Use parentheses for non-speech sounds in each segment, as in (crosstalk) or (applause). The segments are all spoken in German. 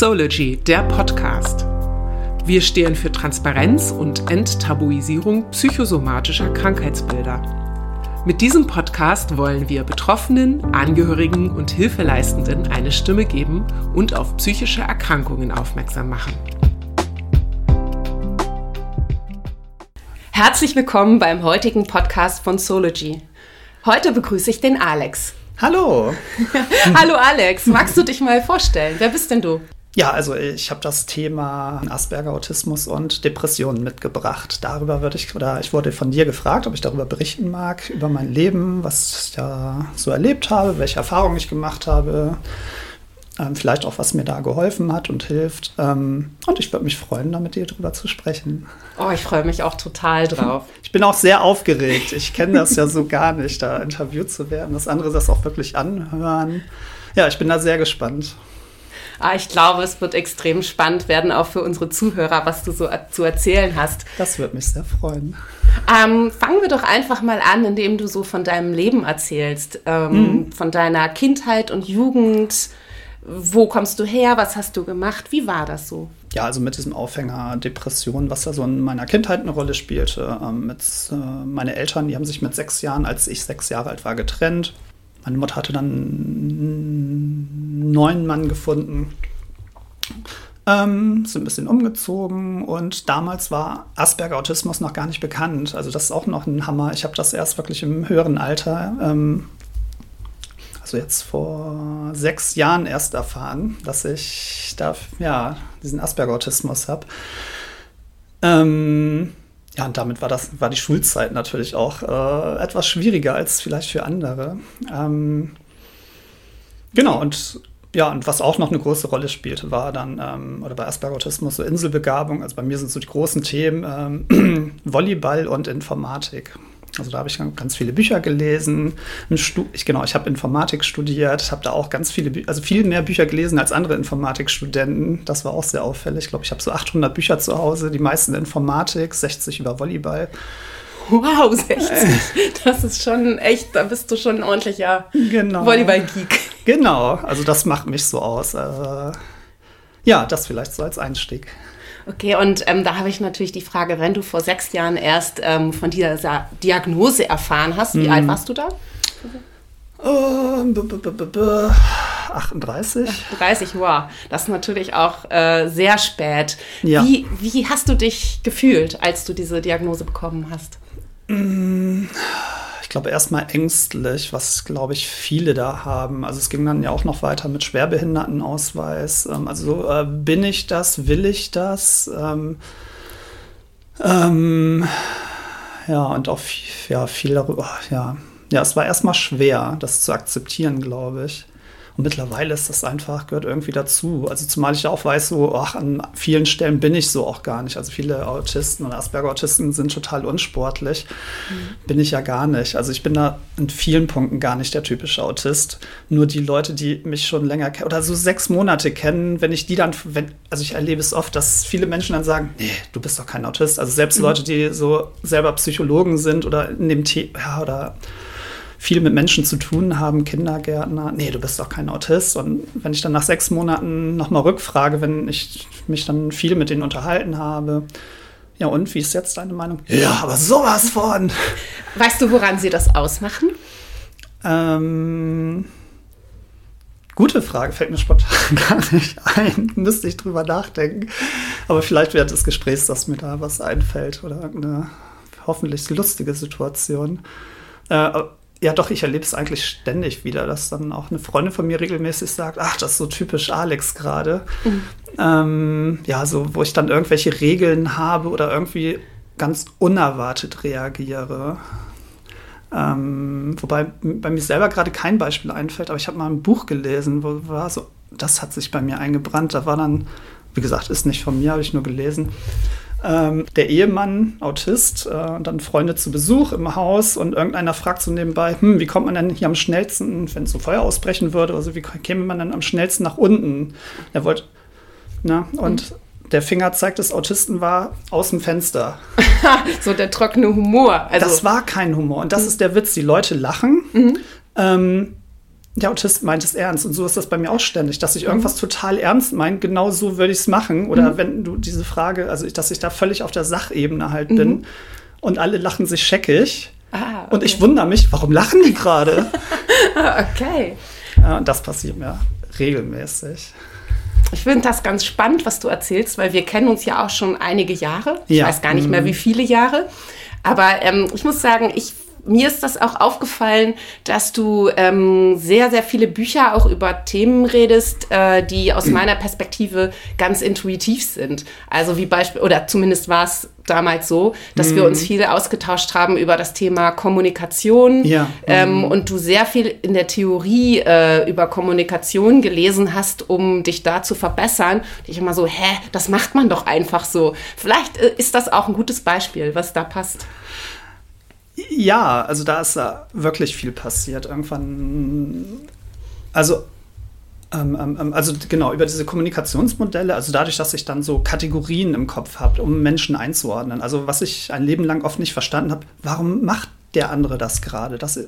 Sology, der Podcast. Wir stehen für Transparenz und Enttabuisierung psychosomatischer Krankheitsbilder. Mit diesem Podcast wollen wir Betroffenen, Angehörigen und Hilfeleistenden eine Stimme geben und auf psychische Erkrankungen aufmerksam machen. Herzlich willkommen beim heutigen Podcast von Sology. Heute begrüße ich den Alex. Hallo. (laughs) Hallo Alex, magst du dich mal vorstellen? Wer bist denn du? Ja, also ich habe das Thema Asperger Autismus und Depressionen mitgebracht. Darüber würde ich, oder ich wurde von dir gefragt, ob ich darüber berichten mag, über mein Leben, was ich da so erlebt habe, welche Erfahrungen ich gemacht habe, ähm, vielleicht auch, was mir da geholfen hat und hilft. Ähm, und ich würde mich freuen, da mit dir drüber zu sprechen. Oh, ich freue mich auch total drauf. Ich bin auch sehr aufgeregt. Ich kenne das ja so gar nicht, da interviewt zu werden, dass andere das auch wirklich anhören. Ja, ich bin da sehr gespannt. Ah, ich glaube, es wird extrem spannend werden, auch für unsere Zuhörer, was du so zu erzählen hast. Das würde mich sehr freuen. Ähm, fangen wir doch einfach mal an, indem du so von deinem Leben erzählst, ähm, mhm. von deiner Kindheit und Jugend. Wo kommst du her? Was hast du gemacht? Wie war das so? Ja, also mit diesem Aufhänger Depression, was da so in meiner Kindheit eine Rolle spielte. Ähm, mit, äh, meine Eltern, die haben sich mit sechs Jahren, als ich sechs Jahre alt war, getrennt. Meine Mutter hatte dann neuen Mann gefunden. Ähm, sind ein bisschen umgezogen und damals war Asperger Autismus noch gar nicht bekannt. Also das ist auch noch ein Hammer. Ich habe das erst wirklich im höheren Alter ähm, also jetzt vor sechs Jahren erst erfahren, dass ich da ja diesen Asperger-Autismus habe. Ähm, ja, und damit war das war die Schulzeit natürlich auch äh, etwas schwieriger als vielleicht für andere. Ähm, genau und ja, und was auch noch eine große Rolle spielte, war dann, ähm, oder bei Asperger-Autismus, so Inselbegabung. Also bei mir sind so die großen Themen ähm, (clears throat) Volleyball und Informatik. Also da habe ich ganz viele Bücher gelesen. Ich, genau, ich habe Informatik studiert, habe da auch ganz viele, also viel mehr Bücher gelesen als andere Informatikstudenten. Das war auch sehr auffällig. Ich glaube, ich habe so 800 Bücher zu Hause, die meisten Informatik, 60 über Volleyball. Wow, 60. Das ist schon echt, da bist du schon ein ordentlicher genau. Volleyball-Geek. Genau, also das macht mich so aus. Äh, ja, das vielleicht so als Einstieg. Okay, und ähm, da habe ich natürlich die Frage, wenn du vor sechs Jahren erst ähm, von dieser Diagnose erfahren hast, wie mhm. alt warst du da? Uh, 38. 30, wow. Das ist natürlich auch äh, sehr spät. Ja. Wie, wie hast du dich gefühlt, als du diese Diagnose bekommen hast? Ich glaube, erstmal ängstlich, was, glaube ich, viele da haben. Also es ging dann ja auch noch weiter mit Schwerbehindertenausweis. Ähm, also äh, bin ich das, will ich das? Ähm, ähm, ja, und auch ja, viel darüber, ja. Ja, es war erstmal schwer, das zu akzeptieren, glaube ich. Und mittlerweile ist das einfach, gehört irgendwie dazu. Also zumal ich auch weiß, so, ach, an vielen Stellen bin ich so auch gar nicht. Also viele Autisten und Asperger-Autisten sind total unsportlich. Mhm. Bin ich ja gar nicht. Also ich bin da in vielen Punkten gar nicht der typische Autist. Nur die Leute, die mich schon länger kennen oder so sechs Monate kennen, wenn ich die dann, wenn, also ich erlebe es oft, dass viele Menschen dann sagen, nee, du bist doch kein Autist. Also selbst mhm. Leute, die so selber Psychologen sind oder in dem Thema, ja, oder viel mit Menschen zu tun haben, Kindergärtner, nee, du bist doch kein Autist. Und wenn ich dann nach sechs Monaten nochmal rückfrage, wenn ich mich dann viel mit denen unterhalten habe, ja, und wie ist jetzt deine Meinung? Ja, aber sowas von. Weißt du, woran sie das ausmachen? Ähm, gute Frage, fällt mir spontan (laughs) gar nicht ein. Müsste ich drüber nachdenken. Aber vielleicht während des Gesprächs, dass mir da was einfällt oder eine hoffentlich lustige Situation. Äh, ja, doch, ich erlebe es eigentlich ständig wieder, dass dann auch eine Freundin von mir regelmäßig sagt, ach, das ist so typisch Alex gerade. Mhm. Ähm, ja, so, wo ich dann irgendwelche Regeln habe oder irgendwie ganz unerwartet reagiere. Ähm, wobei bei mir selber gerade kein Beispiel einfällt, aber ich habe mal ein Buch gelesen, wo war so, das hat sich bei mir eingebrannt. Da war dann, wie gesagt, ist nicht von mir, habe ich nur gelesen ähm, der Ehemann, Autist, äh, und dann Freunde zu Besuch im Haus und irgendeiner fragt so nebenbei, hm, wie kommt man denn hier am schnellsten, wenn so Feuer ausbrechen würde, also wie käme man denn am schnellsten nach unten? Er wollte, na, und mhm. der Finger zeigt des Autisten war aus dem Fenster. (laughs) so der trockene Humor. Also das war kein Humor. Und das mhm. ist der Witz. Die Leute lachen. Mhm. Ähm, der Autist meint es ernst. Und so ist das bei mir auch ständig, dass ich irgendwas mhm. total ernst meine, genau so würde ich es machen. Oder mhm. wenn du diese Frage, also dass ich da völlig auf der Sachebene halt mhm. bin und alle lachen sich scheckig. Ah, okay. Und ich wundere mich, warum lachen die gerade? (laughs) okay. Ja, und das passiert mir regelmäßig. Ich finde das ganz spannend, was du erzählst, weil wir kennen uns ja auch schon einige Jahre. Ich ja. weiß gar nicht mehr, wie mhm. viele Jahre. Aber ähm, ich muss sagen, ich mir ist das auch aufgefallen, dass du ähm, sehr, sehr viele Bücher auch über Themen redest, äh, die aus (clears throat) meiner Perspektive ganz intuitiv sind. Also wie Beispiel, oder zumindest war es damals so, dass mhm. wir uns viel ausgetauscht haben über das Thema Kommunikation ja. ähm, mhm. und du sehr viel in der Theorie äh, über Kommunikation gelesen hast, um dich da zu verbessern. Und ich immer so, hä, das macht man doch einfach so. Vielleicht äh, ist das auch ein gutes Beispiel, was da passt. Ja, also da ist da wirklich viel passiert. Irgendwann, also ähm, ähm, ähm, also genau, über diese Kommunikationsmodelle, also dadurch, dass ich dann so Kategorien im Kopf habe, um Menschen einzuordnen. Also was ich ein Leben lang oft nicht verstanden habe, warum macht der andere das gerade? Das äh,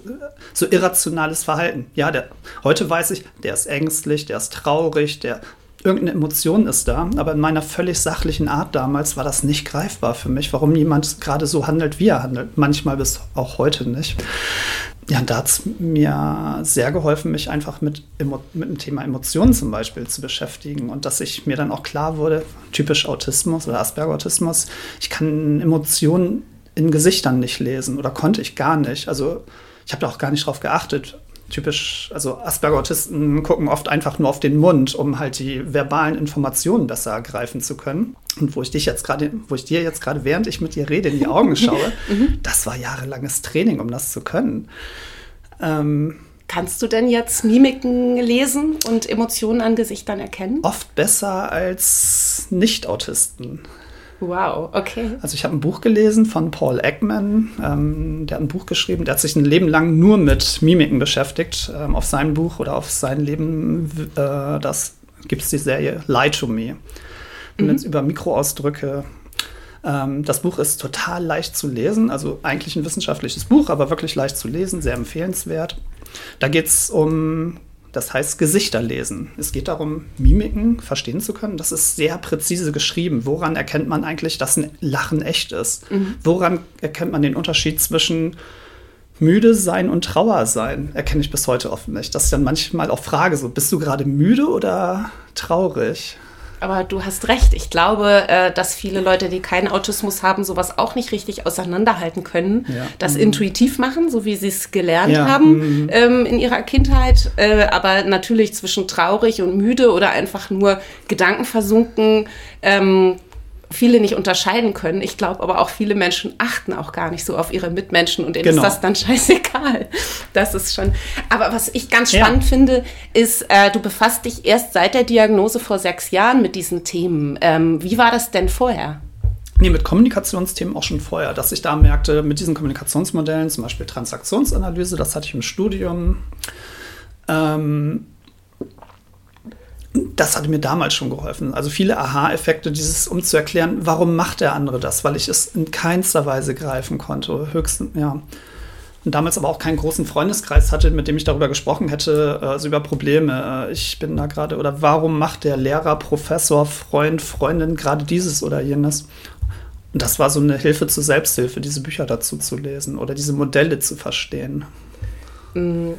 so irrationales Verhalten. Ja, der, heute weiß ich, der ist ängstlich, der ist traurig, der irgendeine Emotion ist da, aber in meiner völlig sachlichen Art damals war das nicht greifbar für mich, warum jemand gerade so handelt, wie er handelt. Manchmal bis auch heute nicht. Ja, da hat es mir sehr geholfen, mich einfach mit, mit dem Thema Emotionen zum Beispiel zu beschäftigen und dass ich mir dann auch klar wurde, typisch Autismus oder Asperger-Autismus, ich kann Emotionen in Gesichtern nicht lesen oder konnte ich gar nicht. Also ich habe da auch gar nicht drauf geachtet, typisch, also Asperger-Autisten gucken oft einfach nur auf den Mund, um halt die verbalen Informationen besser ergreifen zu können. Und wo ich dich jetzt gerade, wo ich dir jetzt gerade, während ich mit dir rede, in die Augen (laughs) schaue, mhm. das war jahrelanges Training, um das zu können. Ähm, Kannst du denn jetzt Mimiken lesen und Emotionen an Gesichtern erkennen? Oft besser als Nicht-Autisten. Wow, okay. Also ich habe ein Buch gelesen von Paul Ekman, ähm, der hat ein Buch geschrieben, der hat sich ein Leben lang nur mit Mimiken beschäftigt. Ähm, auf seinem Buch oder auf sein Leben, äh, das gibt es die Serie Lie to Me. Und mhm. jetzt über Mikroausdrücke. Ähm, das Buch ist total leicht zu lesen, also eigentlich ein wissenschaftliches Buch, aber wirklich leicht zu lesen, sehr empfehlenswert. Da geht es um das heißt Gesichter lesen. Es geht darum, Mimiken verstehen zu können. Das ist sehr präzise geschrieben. Woran erkennt man eigentlich, dass ein Lachen echt ist? Mhm. Woran erkennt man den Unterschied zwischen müde sein und Trauer sein? Erkenne ich bis heute oft nicht. Das ist dann manchmal auch Frage so, bist du gerade müde oder traurig? Aber du hast recht. Ich glaube, äh, dass viele Leute, die keinen Autismus haben, sowas auch nicht richtig auseinanderhalten können. Ja. Das mhm. intuitiv machen, so wie sie es gelernt ja. haben mhm. ähm, in ihrer Kindheit. Äh, aber natürlich zwischen traurig und müde oder einfach nur gedankenversunken ähm, viele nicht unterscheiden können. Ich glaube aber auch viele Menschen achten auch gar nicht so auf ihre Mitmenschen und denen genau. ist das dann (laughs) scheißegal. Das ist schon. Aber was ich ganz spannend ja. finde, ist, äh, du befasst dich erst seit der Diagnose vor sechs Jahren mit diesen Themen. Ähm, wie war das denn vorher? Nee, mit Kommunikationsthemen auch schon vorher, dass ich da merkte, mit diesen Kommunikationsmodellen, zum Beispiel Transaktionsanalyse, das hatte ich im Studium. Ähm, das hatte mir damals schon geholfen. Also viele Aha-Effekte, dieses, um zu erklären, warum macht der andere das, weil ich es in keinster Weise greifen konnte. Höchstens, ja. Und damals aber auch keinen großen Freundeskreis hatte, mit dem ich darüber gesprochen hätte, also über Probleme. Ich bin da gerade, oder warum macht der Lehrer, Professor, Freund, Freundin gerade dieses oder jenes? Und das war so eine Hilfe zur Selbsthilfe, diese Bücher dazu zu lesen oder diese Modelle zu verstehen. Mhm.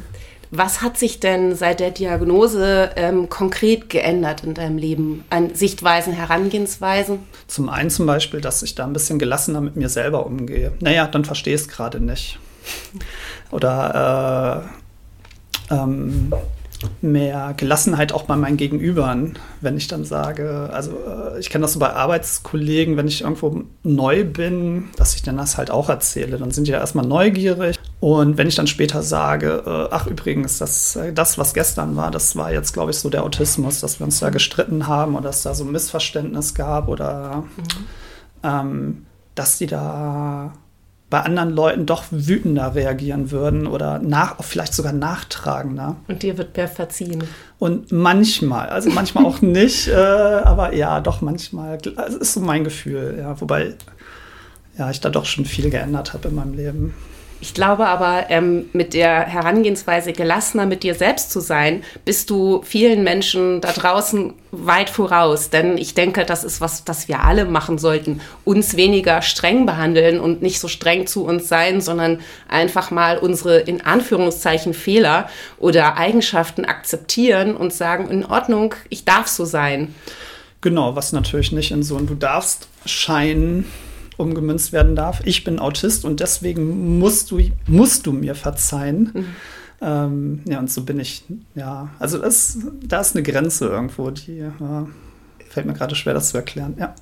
Was hat sich denn seit der Diagnose ähm, konkret geändert in deinem Leben? An Sichtweisen, Herangehensweisen? Zum einen zum Beispiel, dass ich da ein bisschen gelassener mit mir selber umgehe. Naja, dann verstehe ich es gerade nicht. (laughs) Oder äh, ähm, mehr Gelassenheit auch bei meinen Gegenübern, wenn ich dann sage, also äh, ich kenne das so bei Arbeitskollegen, wenn ich irgendwo neu bin, dass ich dann das halt auch erzähle. Dann sind die ja erstmal neugierig. Und wenn ich dann später sage, äh, ach übrigens, das, äh, das, was gestern war, das war jetzt, glaube ich, so der Autismus, dass wir uns da gestritten haben oder dass da so ein Missverständnis gab oder mhm. ähm, dass die da bei anderen Leuten doch wütender reagieren würden oder nach, vielleicht sogar nachtragender. Und dir wird per verziehen. Und manchmal, also manchmal auch (laughs) nicht, äh, aber ja, doch manchmal. Das ist so mein Gefühl, ja. Wobei ja, ich da doch schon viel geändert habe in meinem Leben. Ich glaube aber, ähm, mit der Herangehensweise gelassener mit dir selbst zu sein, bist du vielen Menschen da draußen weit voraus. Denn ich denke, das ist was, das wir alle machen sollten. Uns weniger streng behandeln und nicht so streng zu uns sein, sondern einfach mal unsere in Anführungszeichen Fehler oder Eigenschaften akzeptieren und sagen, in Ordnung, ich darf so sein. Genau, was natürlich nicht in so ein Du darfst scheinen umgemünzt werden darf. Ich bin Autist und deswegen musst du, musst du mir verzeihen. Mhm. Ähm, ja, und so bin ich, ja, also das, da ist eine Grenze irgendwo, die ja, fällt mir gerade schwer, das zu erklären, ja.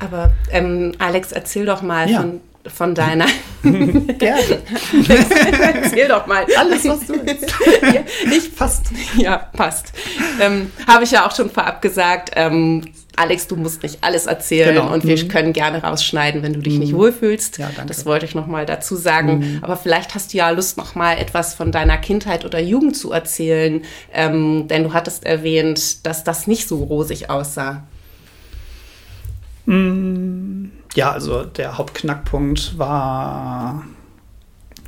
Aber ähm, Alex, erzähl doch mal ja. von, von deiner. (laughs) Gerne. (laughs) Erzähl doch mal. Alles, was du willst. (laughs) ja, ich passt. Ja, passt. Ähm, Habe ich ja auch schon vorab gesagt. Ähm, Alex, du musst nicht alles erzählen genau. und wir mhm. können gerne rausschneiden, wenn du dich mhm. nicht wohlfühlst. Ja, danke. Das wollte ich noch mal dazu sagen. Mhm. Aber vielleicht hast du ja Lust, noch mal etwas von deiner Kindheit oder Jugend zu erzählen, ähm, denn du hattest erwähnt, dass das nicht so rosig aussah. Mm, ja, also der Hauptknackpunkt war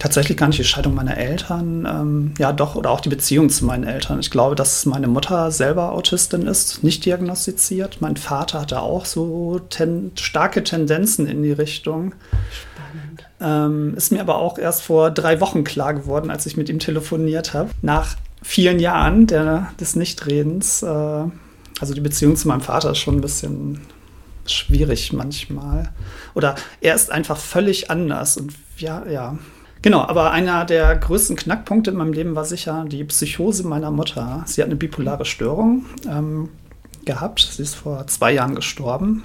tatsächlich gar nicht die Scheidung meiner Eltern, ähm, ja doch, oder auch die Beziehung zu meinen Eltern. Ich glaube, dass meine Mutter selber Autistin ist, nicht diagnostiziert. Mein Vater hatte auch so ten starke Tendenzen in die Richtung. Spannend. Ähm, ist mir aber auch erst vor drei Wochen klar geworden, als ich mit ihm telefoniert habe. Nach vielen Jahren der, des Nichtredens. Äh, also die Beziehung zu meinem Vater ist schon ein bisschen schwierig manchmal. Oder er ist einfach völlig anders und ja, ja, Genau, aber einer der größten Knackpunkte in meinem Leben war sicher die Psychose meiner Mutter. Sie hat eine bipolare Störung ähm, gehabt. Sie ist vor zwei Jahren gestorben.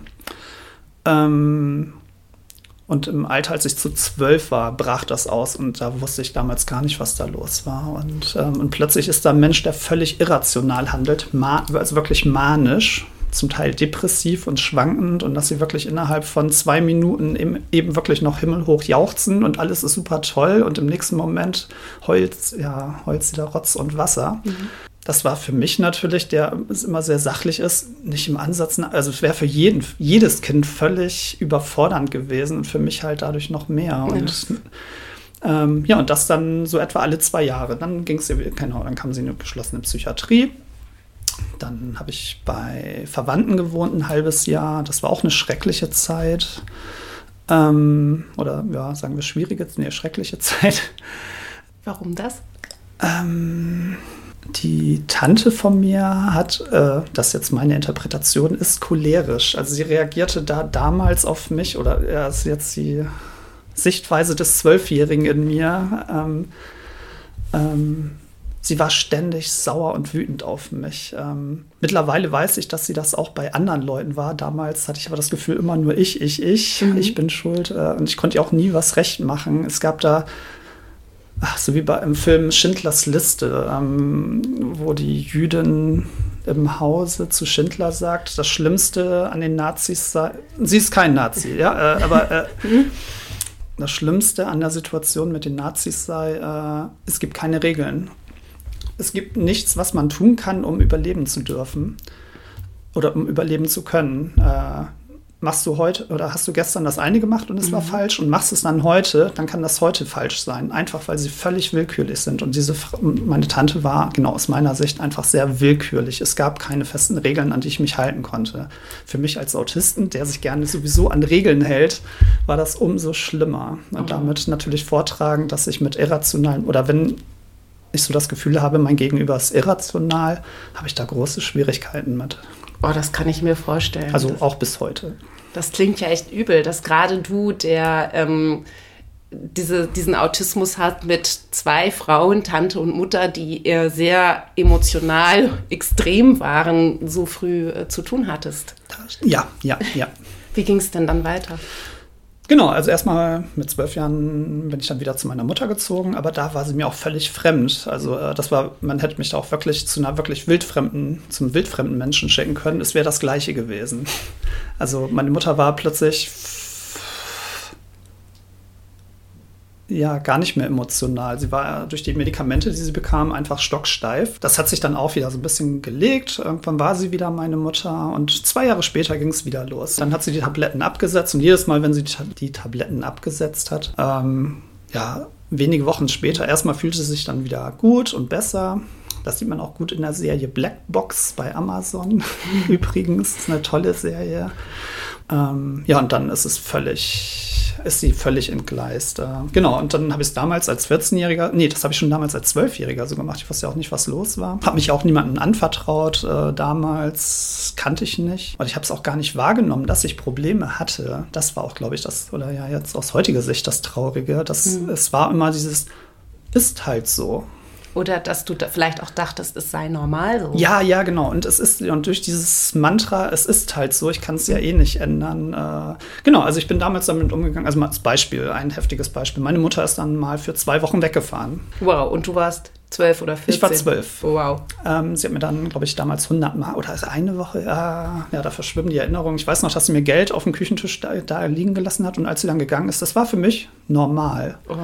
Ähm, und im Alter, als ich zu zwölf war, brach das aus und da wusste ich damals gar nicht, was da los war. Und, ähm, und plötzlich ist da ein Mensch, der völlig irrational handelt, also wirklich manisch, zum Teil depressiv und schwankend und dass sie wirklich innerhalb von zwei Minuten eben, wirklich noch himmelhoch jauchzen und alles ist super toll und im nächsten Moment heult, ja, heult sie da Rotz und Wasser. Mhm. Das war für mich natürlich, der immer sehr sachlich ist, nicht im Ansatz, also es wäre für jeden, jedes Kind völlig überfordernd gewesen und für mich halt dadurch noch mehr. Ja. Und ähm, ja, und das dann so etwa alle zwei Jahre. Dann ging es, genau, dann kam sie in eine geschlossene Psychiatrie dann habe ich bei Verwandten gewohnt ein halbes Jahr. Das war auch eine schreckliche Zeit. Ähm, oder ja, sagen wir schwierige, nee, schreckliche (laughs) Zeit. Warum das? Ähm, die Tante von mir hat, äh, das jetzt meine Interpretation ist, cholerisch. Also sie reagierte da damals auf mich, oder ja, ist jetzt die Sichtweise des Zwölfjährigen in mir. Ähm, ähm, sie war ständig sauer und wütend auf mich. Ähm, mittlerweile weiß ich, dass sie das auch bei anderen Leuten war. Damals hatte ich aber das Gefühl, immer nur ich, ich, ich, mhm. ich bin schuld. Äh, und ich konnte ihr auch nie was recht machen. Es gab da, ach, so wie bei, im Film Schindlers Liste, ähm, wo die Jüdin im Hause zu Schindler sagt, das Schlimmste an den Nazis sei, sie ist kein Nazi, ja, äh, aber äh, (laughs) mhm. das Schlimmste an der Situation mit den Nazis sei, äh, es gibt keine Regeln es gibt nichts, was man tun kann, um überleben zu dürfen oder um überleben zu können. Äh, machst du heute oder hast du gestern das eine gemacht und es mhm. war falsch und machst es dann heute, dann kann das heute falsch sein. Einfach weil sie völlig willkürlich sind. Und diese, meine Tante war genau aus meiner Sicht einfach sehr willkürlich. Es gab keine festen Regeln, an die ich mich halten konnte. Für mich als Autisten, der sich gerne sowieso an Regeln hält, war das umso schlimmer. Und mhm. damit natürlich vortragen, dass ich mit irrationalen oder wenn ich so das Gefühl habe, mein Gegenüber ist irrational, habe ich da große Schwierigkeiten mit. Oh, das kann ich mir vorstellen. Also auch bis heute. Das klingt ja echt übel, dass gerade du, der ähm, diese, diesen Autismus hat mit zwei Frauen, Tante und Mutter, die eher sehr emotional extrem waren, so früh äh, zu tun hattest. Ja, ja, ja. Wie ging es denn dann weiter? Genau, also erstmal mit zwölf Jahren bin ich dann wieder zu meiner Mutter gezogen, aber da war sie mir auch völlig fremd. Also äh, das war, man hätte mich da auch wirklich zu einer wirklich wildfremden, zum wildfremden Menschen schicken können. Es wäre das Gleiche gewesen. Also meine Mutter war plötzlich ja gar nicht mehr emotional. Sie war durch die Medikamente, die sie bekam, einfach stocksteif. Das hat sich dann auch wieder so ein bisschen gelegt. Irgendwann war sie wieder meine Mutter und zwei Jahre später ging es wieder los. Dann hat sie die Tabletten abgesetzt und jedes Mal, wenn sie die Tabletten abgesetzt hat, ähm, ja, wenige Wochen später, erstmal fühlte sie sich dann wieder gut und besser. Das sieht man auch gut in der Serie Black Box bei Amazon. (laughs) Übrigens, ist eine tolle Serie. Ähm, ja, und dann ist es völlig, ist sie völlig entgleist. Äh, genau, und dann habe ich es damals als 14-Jähriger, nee, das habe ich schon damals als 12-Jähriger so gemacht. Ich wusste ja auch nicht, was los war. Habe mich auch niemandem anvertraut äh, damals, kannte ich nicht. Und ich habe es auch gar nicht wahrgenommen, dass ich Probleme hatte. Das war auch, glaube ich, das, oder ja, jetzt aus heutiger Sicht das Traurige. Das, mhm. Es war immer dieses, ist halt so. Oder dass du da vielleicht auch dachtest, es sei normal so. Ja, ja, genau. Und es ist, und durch dieses Mantra, es ist halt so, ich kann es ja eh nicht ändern. Äh, genau, also ich bin damals damit umgegangen, also mal als Beispiel, ein heftiges Beispiel. Meine Mutter ist dann mal für zwei Wochen weggefahren. Wow, und du warst zwölf oder 14? Ich war zwölf. Oh, wow. Ähm, sie hat mir dann, glaube ich, damals 100 Mal, oder ist eine Woche, ja, ja, da verschwimmen die Erinnerungen. Ich weiß noch, dass sie mir Geld auf dem Küchentisch da, da liegen gelassen hat und als sie dann gegangen ist, das war für mich normal. Oh.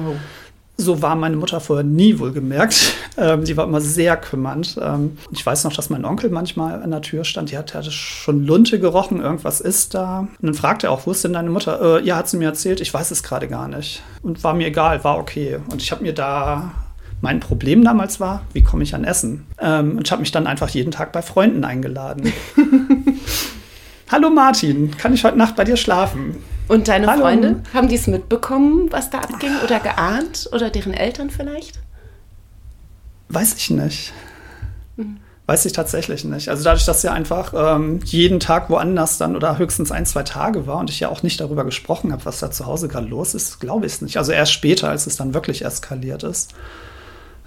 So war meine Mutter vorher nie wohlgemerkt. Ähm, sie war immer sehr kümmernd. Ähm, ich weiß noch, dass mein Onkel manchmal an der Tür stand. Die hatte, hatte schon Lunte gerochen, irgendwas ist da. Und dann fragte er auch, wo ist denn deine Mutter? Äh, ja, hat sie mir erzählt, ich weiß es gerade gar nicht. Und war mir egal, war okay. Und ich habe mir da mein Problem damals war, wie komme ich an Essen? Ähm, und ich habe mich dann einfach jeden Tag bei Freunden eingeladen. (laughs) Hallo Martin, kann ich heute Nacht bei dir schlafen? Und deine Hallo. Freunde, haben die es mitbekommen, was da abging oder geahnt? Oder deren Eltern vielleicht? Weiß ich nicht. Mhm. Weiß ich tatsächlich nicht. Also dadurch, dass ja einfach ähm, jeden Tag woanders dann oder höchstens ein, zwei Tage war und ich ja auch nicht darüber gesprochen habe, was da zu Hause gerade los ist, glaube ich es nicht. Also erst später, als es dann wirklich eskaliert ist.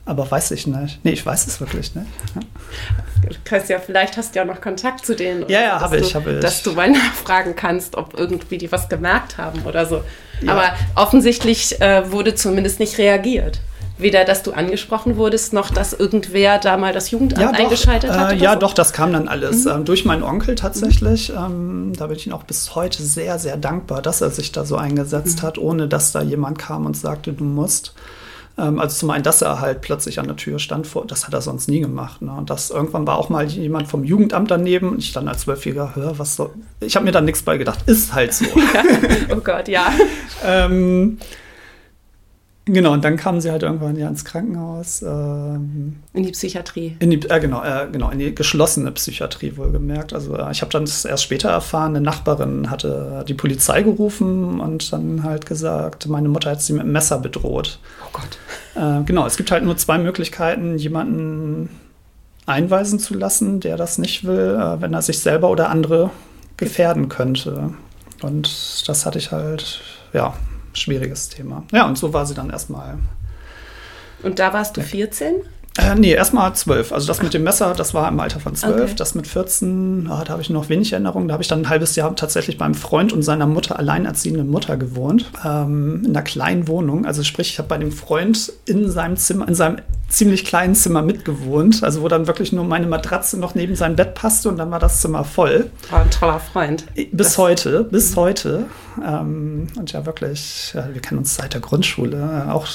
Aber weiß ich nicht. Nee, ich weiß es wirklich nicht. Ja. vielleicht hast du ja noch Kontakt zu denen. Ja, ja, habe ich, habe ich. Dass du mal nachfragen kannst, ob irgendwie die was gemerkt haben oder so. Ja. Aber offensichtlich äh, wurde zumindest nicht reagiert. Weder, dass du angesprochen wurdest, noch dass irgendwer da mal das Jugendamt ja, doch, eingeschaltet hat. Äh, ja, so? doch, das kam dann alles. Mhm. Ähm, durch meinen Onkel tatsächlich. Ähm, da bin ich ihm auch bis heute sehr, sehr dankbar, dass er sich da so eingesetzt mhm. hat, ohne dass da jemand kam und sagte, du musst. Ähm, also zum einen, dass er halt plötzlich an der Tür stand, das hat er sonst nie gemacht. Ne? Und das irgendwann war auch mal jemand vom Jugendamt daneben und ich dann als Zwölfjähriger höre, was so. Ich habe mir dann nichts bei gedacht, ist halt so. (laughs) Ja. Oh Gott, ja. (laughs) ähm, Genau, und dann kamen sie halt irgendwann ja ins Krankenhaus. Ähm, in die Psychiatrie. In die, äh, genau, äh, genau, in die geschlossene Psychiatrie wohlgemerkt. Also äh, ich habe dann das erst später erfahren, eine Nachbarin hatte die Polizei gerufen und dann halt gesagt, meine Mutter hat sie mit einem Messer bedroht. Oh Gott. Äh, genau, es gibt halt nur zwei Möglichkeiten, jemanden einweisen zu lassen, der das nicht will, äh, wenn er sich selber oder andere gefährden könnte. Und das hatte ich halt, ja, schwieriges Thema. Ja, und so war sie dann erstmal. Und da warst du 14? Äh, nee, erstmal zwölf. Also das mit dem Messer, das war im Alter von zwölf. Okay. Das mit 14, oh, da habe ich noch wenig Erinnerungen. Da habe ich dann ein halbes Jahr tatsächlich beim Freund und seiner Mutter, alleinerziehenden Mutter, gewohnt. Ähm, in einer kleinen Wohnung. Also sprich, ich habe bei dem Freund in seinem Zimmer, in seinem ziemlich kleinen Zimmer mitgewohnt. Also wo dann wirklich nur meine Matratze noch neben sein Bett passte und dann war das Zimmer voll. War ein toller Freund. Bis das heute, bis heute. Ähm, und ja, wirklich, ja, wir kennen uns seit der Grundschule. Auch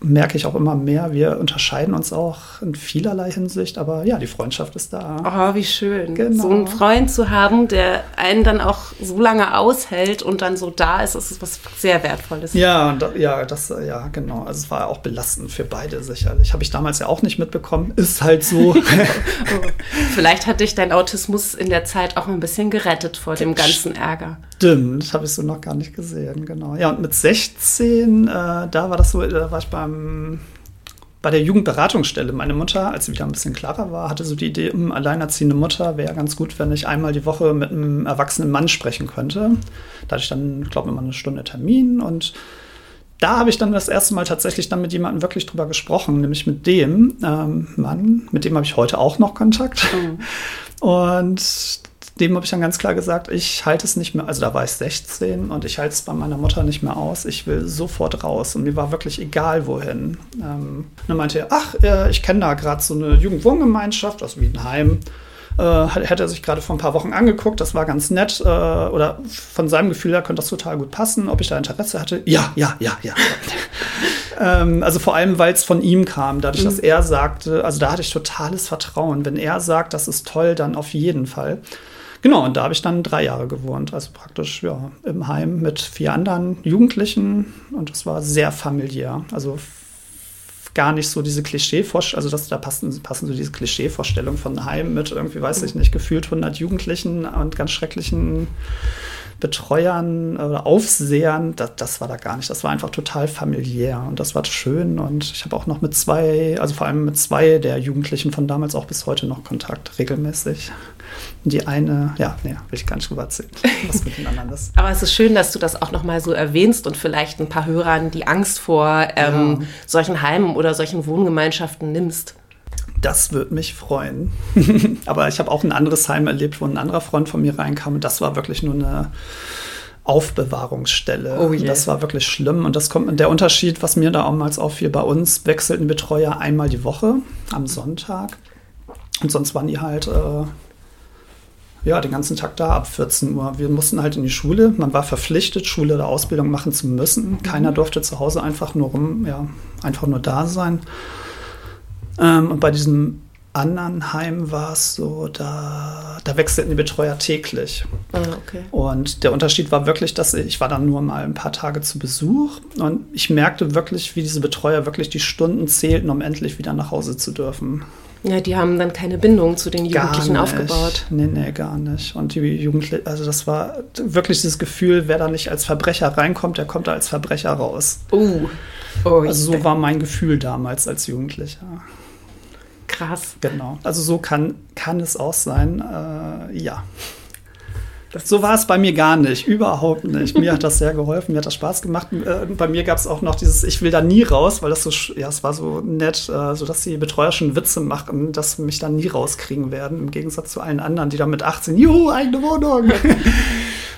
merke ich auch immer mehr, wir unterscheiden uns auch in vielerlei Hinsicht, aber ja, die Freundschaft ist da. Oh, wie schön. Genau. So einen Freund zu haben, der einen dann auch so lange aushält und dann so da ist, ist was sehr Wertvolles. Ja, ja, das, ja, genau. Also es war auch belastend für beide sicherlich. Habe ich damals ja auch nicht mitbekommen. Ist halt so. (laughs) oh. Vielleicht hat dich dein Autismus in der Zeit auch ein bisschen gerettet vor dem ganzen Ärger. Stimmt, habe ich so noch gar nicht gesehen, genau. Ja, und mit 16, äh, da war das so, da war ich beim bei der Jugendberatungsstelle. Meine Mutter, als sie wieder ein bisschen klarer war, hatte so die Idee, um, hm, alleinerziehende Mutter wäre ganz gut, wenn ich einmal die Woche mit einem erwachsenen Mann sprechen könnte. Da hatte ich dann, glaube ich, immer eine Stunde Termin und da habe ich dann das erste Mal tatsächlich dann mit jemandem wirklich drüber gesprochen, nämlich mit dem ähm, Mann, mit dem habe ich heute auch noch Kontakt. Mhm. Und dem habe ich dann ganz klar gesagt, ich halte es nicht mehr, also da war ich 16 und ich halte es bei meiner Mutter nicht mehr aus. Ich will sofort raus. Und mir war wirklich egal, wohin. Ähm, dann meinte er, ach, äh, ich kenne da gerade so eine Jugendwohngemeinschaft aus Wiedenheim. Äh, hätte er sich gerade vor ein paar Wochen angeguckt, das war ganz nett. Äh, oder von seinem Gefühl her könnte das total gut passen, ob ich da Interesse hatte. Ja, ja, ja, ja. (laughs) ähm, also vor allem, weil es von ihm kam, dadurch, mhm. dass er sagte, also da hatte ich totales Vertrauen. Wenn er sagt, das ist toll, dann auf jeden Fall. Genau, und da habe ich dann drei Jahre gewohnt, also praktisch ja, im Heim mit vier anderen Jugendlichen und es war sehr familiär. Also gar nicht so diese Klischee-Vorstellung, also das, da passen, passen so diese Klischee-Vorstellungen von Heim mit irgendwie, weiß ich nicht, gefühlt 100 Jugendlichen und ganz schrecklichen Betreuern oder Aufsehern, das, das, war da gar nicht. Das war einfach total familiär und das war schön. Und ich habe auch noch mit zwei, also vor allem mit zwei der Jugendlichen von damals auch bis heute noch Kontakt, regelmäßig. Und die eine, ja, nee, will ich gar nicht drüber erzählen, was mit den anderen ist. (laughs) Aber es ist schön, dass du das auch nochmal so erwähnst und vielleicht ein paar Hörern die Angst vor ähm, ja. solchen Heimen oder solchen Wohngemeinschaften nimmst. Das würde mich freuen. (laughs) Aber ich habe auch ein anderes Heim erlebt, wo ein anderer Freund von mir reinkam und das war wirklich nur eine Aufbewahrungsstelle. Oh yeah. Das war wirklich schlimm. Und das kommt der Unterschied, was mir damals auffiel, bei uns wechselten Betreuer einmal die Woche am Sonntag. Und sonst waren die halt äh, ja, den ganzen Tag da ab 14 Uhr. Wir mussten halt in die Schule. Man war verpflichtet, Schule oder Ausbildung machen zu müssen. Keiner mhm. durfte zu Hause einfach nur rum, ja, einfach nur da sein. Ähm, und bei diesem anderen Heim war es so, da, da wechselten die Betreuer täglich. Ah, okay. Und der Unterschied war wirklich, dass ich, ich war dann nur mal ein paar Tage zu Besuch und ich merkte wirklich, wie diese Betreuer wirklich die Stunden zählten, um endlich wieder nach Hause zu dürfen. Ja, die haben dann keine Bindung zu den Jugendlichen aufgebaut. Nee, nee, gar nicht. Und die Jugendlichen, also das war wirklich dieses Gefühl, wer da nicht als Verbrecher reinkommt, der kommt da als Verbrecher raus. Uh. Oh, also so war mein Gefühl damals als Jugendlicher. Krass. Genau. Also so kann, kann es auch sein. Äh, ja. So war es bei mir gar nicht, überhaupt nicht. Mir hat das sehr geholfen, mir hat das Spaß gemacht. Äh, bei mir gab es auch noch dieses, ich will da nie raus, weil das so, ja, es war so nett, äh, so dass die Betreuer schon Witze machen, dass mich da nie rauskriegen werden, im Gegensatz zu allen anderen, die da mit 18, juhu, eigene Wohnung.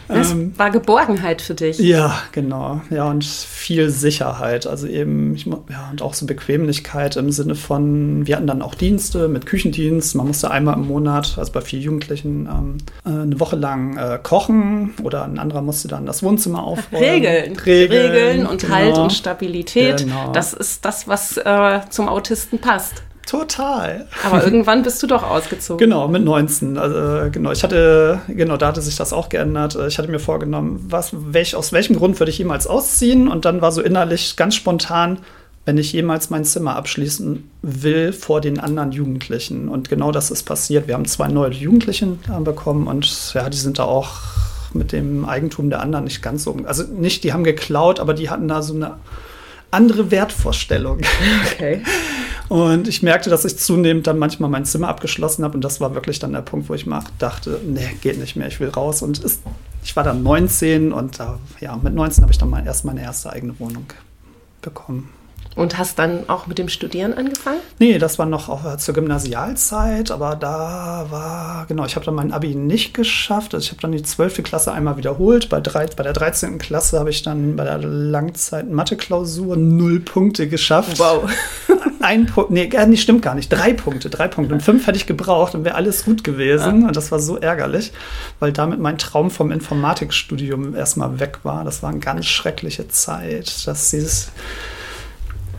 Das ähm, war Geborgenheit für dich. Ja, genau. Ja, und viel Sicherheit. Also eben, ich, ja, und auch so Bequemlichkeit im Sinne von, wir hatten dann auch Dienste mit Küchendienst. Man musste einmal im Monat, also bei vier Jugendlichen, ähm, äh, eine Woche lang äh, kochen oder ein anderer musste dann das Wohnzimmer aufräumen. Regeln. Regeln, Regeln und genau. Halt und Stabilität. Genau. Das ist das, was äh, zum Autisten passt. Total. Aber irgendwann bist du doch ausgezogen. Genau, mit 19. Also, genau, ich hatte, genau, da hatte sich das auch geändert. Ich hatte mir vorgenommen, was, welch, aus welchem Grund würde ich jemals ausziehen? Und dann war so innerlich ganz spontan, wenn ich jemals mein Zimmer abschließen will vor den anderen Jugendlichen. Und genau das ist passiert. Wir haben zwei neue Jugendlichen bekommen und ja, die sind da auch mit dem Eigentum der anderen nicht ganz so. Also nicht, die haben geklaut, aber die hatten da so eine andere Wertvorstellung. Okay. Und ich merkte, dass ich zunehmend dann manchmal mein Zimmer abgeschlossen habe. Und das war wirklich dann der Punkt, wo ich dachte, nee, geht nicht mehr, ich will raus. Und es, ich war dann 19 und äh, ja, mit 19 habe ich dann mal erst meine erste eigene Wohnung bekommen. Und hast dann auch mit dem Studieren angefangen? Nee, das war noch auch zur Gymnasialzeit, aber da war, genau, ich habe dann mein Abi nicht geschafft. Also ich habe dann die 12. Klasse einmal wiederholt. Bei, drei, bei der 13. Klasse habe ich dann bei der Langzeit-Mathe-Klausur null Punkte geschafft. Wow. (laughs) Ein Punkt, nee, nee, stimmt gar nicht. Drei Punkte, drei Punkte. Und fünf hätte ich gebraucht und wäre alles gut gewesen. Ja. Und das war so ärgerlich, weil damit mein Traum vom Informatikstudium erstmal weg war. Das war eine ganz schreckliche Zeit, dass dieses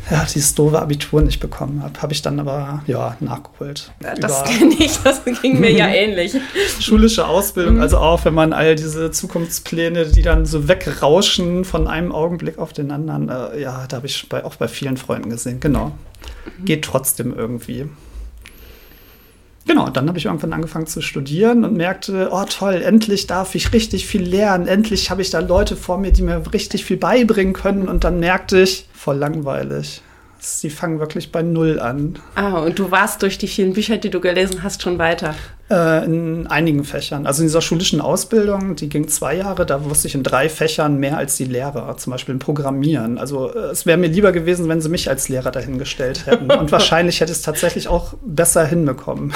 ja, dieses doofe Abitur nicht bekommen habe. Habe ich dann aber ja nachgeholt. Das (laughs) kenne ich, das ging mir ja (laughs) ähnlich. Schulische Ausbildung, mhm. also auch wenn man all diese Zukunftspläne, die dann so wegrauschen von einem Augenblick auf den anderen, äh, ja, da habe ich bei, auch bei vielen Freunden gesehen. Genau. Mhm. Geht trotzdem irgendwie. Genau, dann habe ich irgendwann angefangen zu studieren und merkte, oh toll, endlich darf ich richtig viel lernen. Endlich habe ich da Leute vor mir, die mir richtig viel beibringen können. Und dann merkte ich, voll langweilig. Sie fangen wirklich bei Null an. Ah, und du warst durch die vielen Bücher, die du gelesen hast, schon weiter? Äh, in einigen Fächern. Also in dieser schulischen Ausbildung, die ging zwei Jahre, da wusste ich in drei Fächern mehr als die Lehrer, zum Beispiel im Programmieren. Also äh, es wäre mir lieber gewesen, wenn sie mich als Lehrer dahingestellt hätten. (laughs) Und wahrscheinlich hätte ich es tatsächlich auch besser hinbekommen.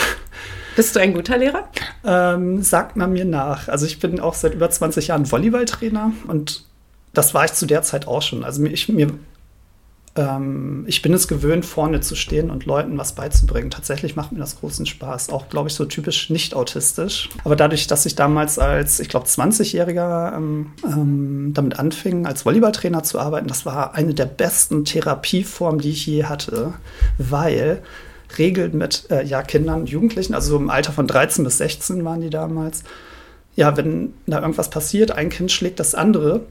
Bist du ein guter Lehrer? Ähm, sagt man mir nach. Also ich bin auch seit über 20 Jahren Volleyballtrainer und das war ich zu der Zeit auch schon. Also ich, mir ähm, ich bin es gewöhnt, vorne zu stehen und Leuten was beizubringen. Tatsächlich macht mir das großen Spaß. Auch, glaube ich, so typisch nicht autistisch. Aber dadurch, dass ich damals als, ich glaube, 20-Jähriger ähm, ähm, damit anfing, als Volleyballtrainer zu arbeiten, das war eine der besten Therapieformen, die ich je hatte, weil regelt mit äh, ja, Kindern, Jugendlichen, also im Alter von 13 bis 16 waren die damals, ja, wenn da irgendwas passiert, ein Kind schlägt das andere,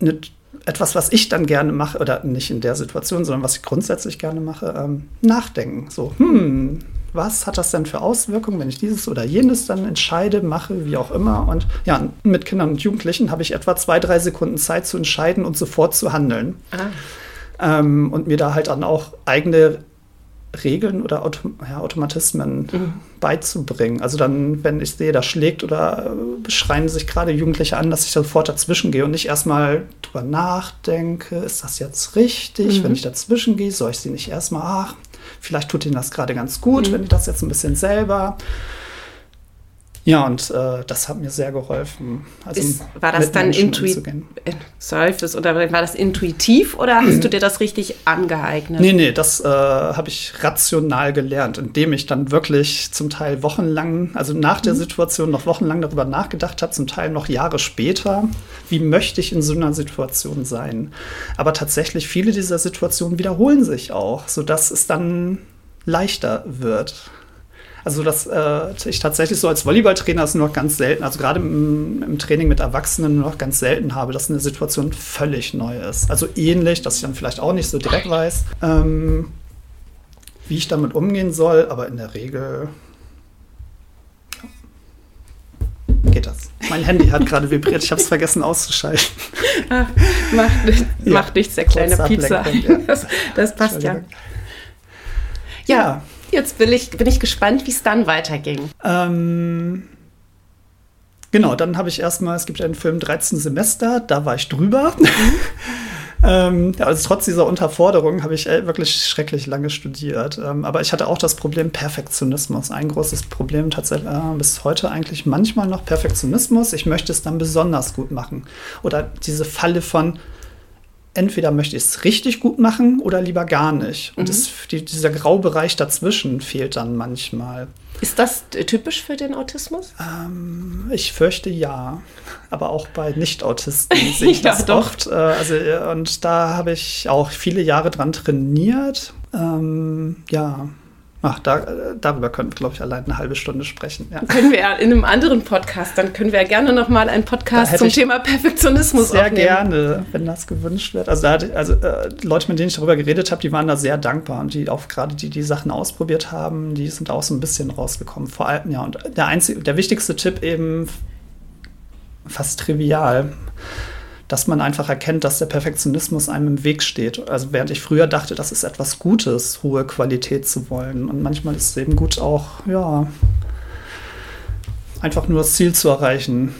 eine, etwas, was ich dann gerne mache, oder nicht in der Situation, sondern was ich grundsätzlich gerne mache, ähm, nachdenken. So, hm, was hat das denn für Auswirkungen, wenn ich dieses oder jenes dann entscheide, mache, wie auch immer. Und ja, mit Kindern und Jugendlichen habe ich etwa zwei, drei Sekunden Zeit zu entscheiden und sofort zu handeln. Ah. Ähm, und mir da halt dann auch eigene Regeln oder Autom ja, Automatismen mhm. beizubringen. Also dann, wenn ich sehe, da schlägt oder äh, schreien sich gerade Jugendliche an, dass ich sofort dazwischen gehe und nicht erstmal drüber nachdenke, ist das jetzt richtig? Mhm. Wenn ich dazwischen gehe, soll ich sie nicht erstmal, ach, vielleicht tut ihnen das gerade ganz gut, mhm. wenn ich das jetzt ein bisschen selber. Ja, und äh, das hat mir sehr geholfen. Also Ist, war das dann intuitiv? oder war das intuitiv oder hast du dir das richtig angeeignet? Nee, nee, das äh, habe ich rational gelernt, indem ich dann wirklich zum Teil wochenlang, also nach der mhm. Situation noch wochenlang darüber nachgedacht habe, zum Teil noch Jahre später, wie möchte ich in so einer Situation sein. Aber tatsächlich viele dieser Situationen wiederholen sich auch, sodass es dann leichter wird. Also, dass äh, ich tatsächlich so als Volleyballtrainer es nur noch ganz selten, also gerade im, im, Training mit Erwachsenen nur noch ganz selten habe, dass eine Situation völlig neu ist. Also ähnlich, dass ich dann vielleicht auch nicht so direkt weiß, ähm, wie ich damit umgehen soll, aber in der Regel geht das. Mein Handy hat gerade vibriert, ich habe es vergessen auszuschalten. Ach, macht, ja, macht nichts, der kleine Pizza. Ja. Das, (laughs) das passt ja. ja. Jetzt bin ich, bin ich gespannt, wie es dann weiterging. Ähm, genau, dann habe ich erstmal, es gibt einen Film 13 Semester, da war ich drüber. Mhm. (laughs) ähm, also trotz dieser Unterforderung habe ich äh, wirklich schrecklich lange studiert. Ähm, aber ich hatte auch das Problem Perfektionismus. Ein großes Problem tatsächlich äh, bis heute eigentlich manchmal noch Perfektionismus. Ich möchte es dann besonders gut machen. Oder diese Falle von, entweder möchte ich es richtig gut machen oder lieber gar nicht. Und mhm. das, die, dieser Graubereich dazwischen fehlt dann manchmal. Ist das typisch für den Autismus? Ähm, ich fürchte ja. Aber auch bei Nicht-Autisten (laughs) sehe ich das doch. oft. Äh, also, äh, und da habe ich auch viele Jahre dran trainiert. Ähm, ja. Ach, da, darüber können wir, glaube ich, allein eine halbe Stunde sprechen. Ja. Können wir ja in einem anderen Podcast, dann können wir ja gerne nochmal einen Podcast zum Thema Perfektionismus sehr aufnehmen. Sehr gerne, wenn das gewünscht wird. Also, da, also äh, Leute, mit denen ich darüber geredet habe, die waren da sehr dankbar und die auch gerade die die Sachen ausprobiert haben, die sind auch so ein bisschen rausgekommen. Vor allem, ja, und der einzige, der wichtigste Tipp eben fast trivial dass man einfach erkennt, dass der Perfektionismus einem im Weg steht. Also während ich früher dachte, das ist etwas Gutes, hohe Qualität zu wollen. Und manchmal ist es eben gut auch, ja, einfach nur das Ziel zu erreichen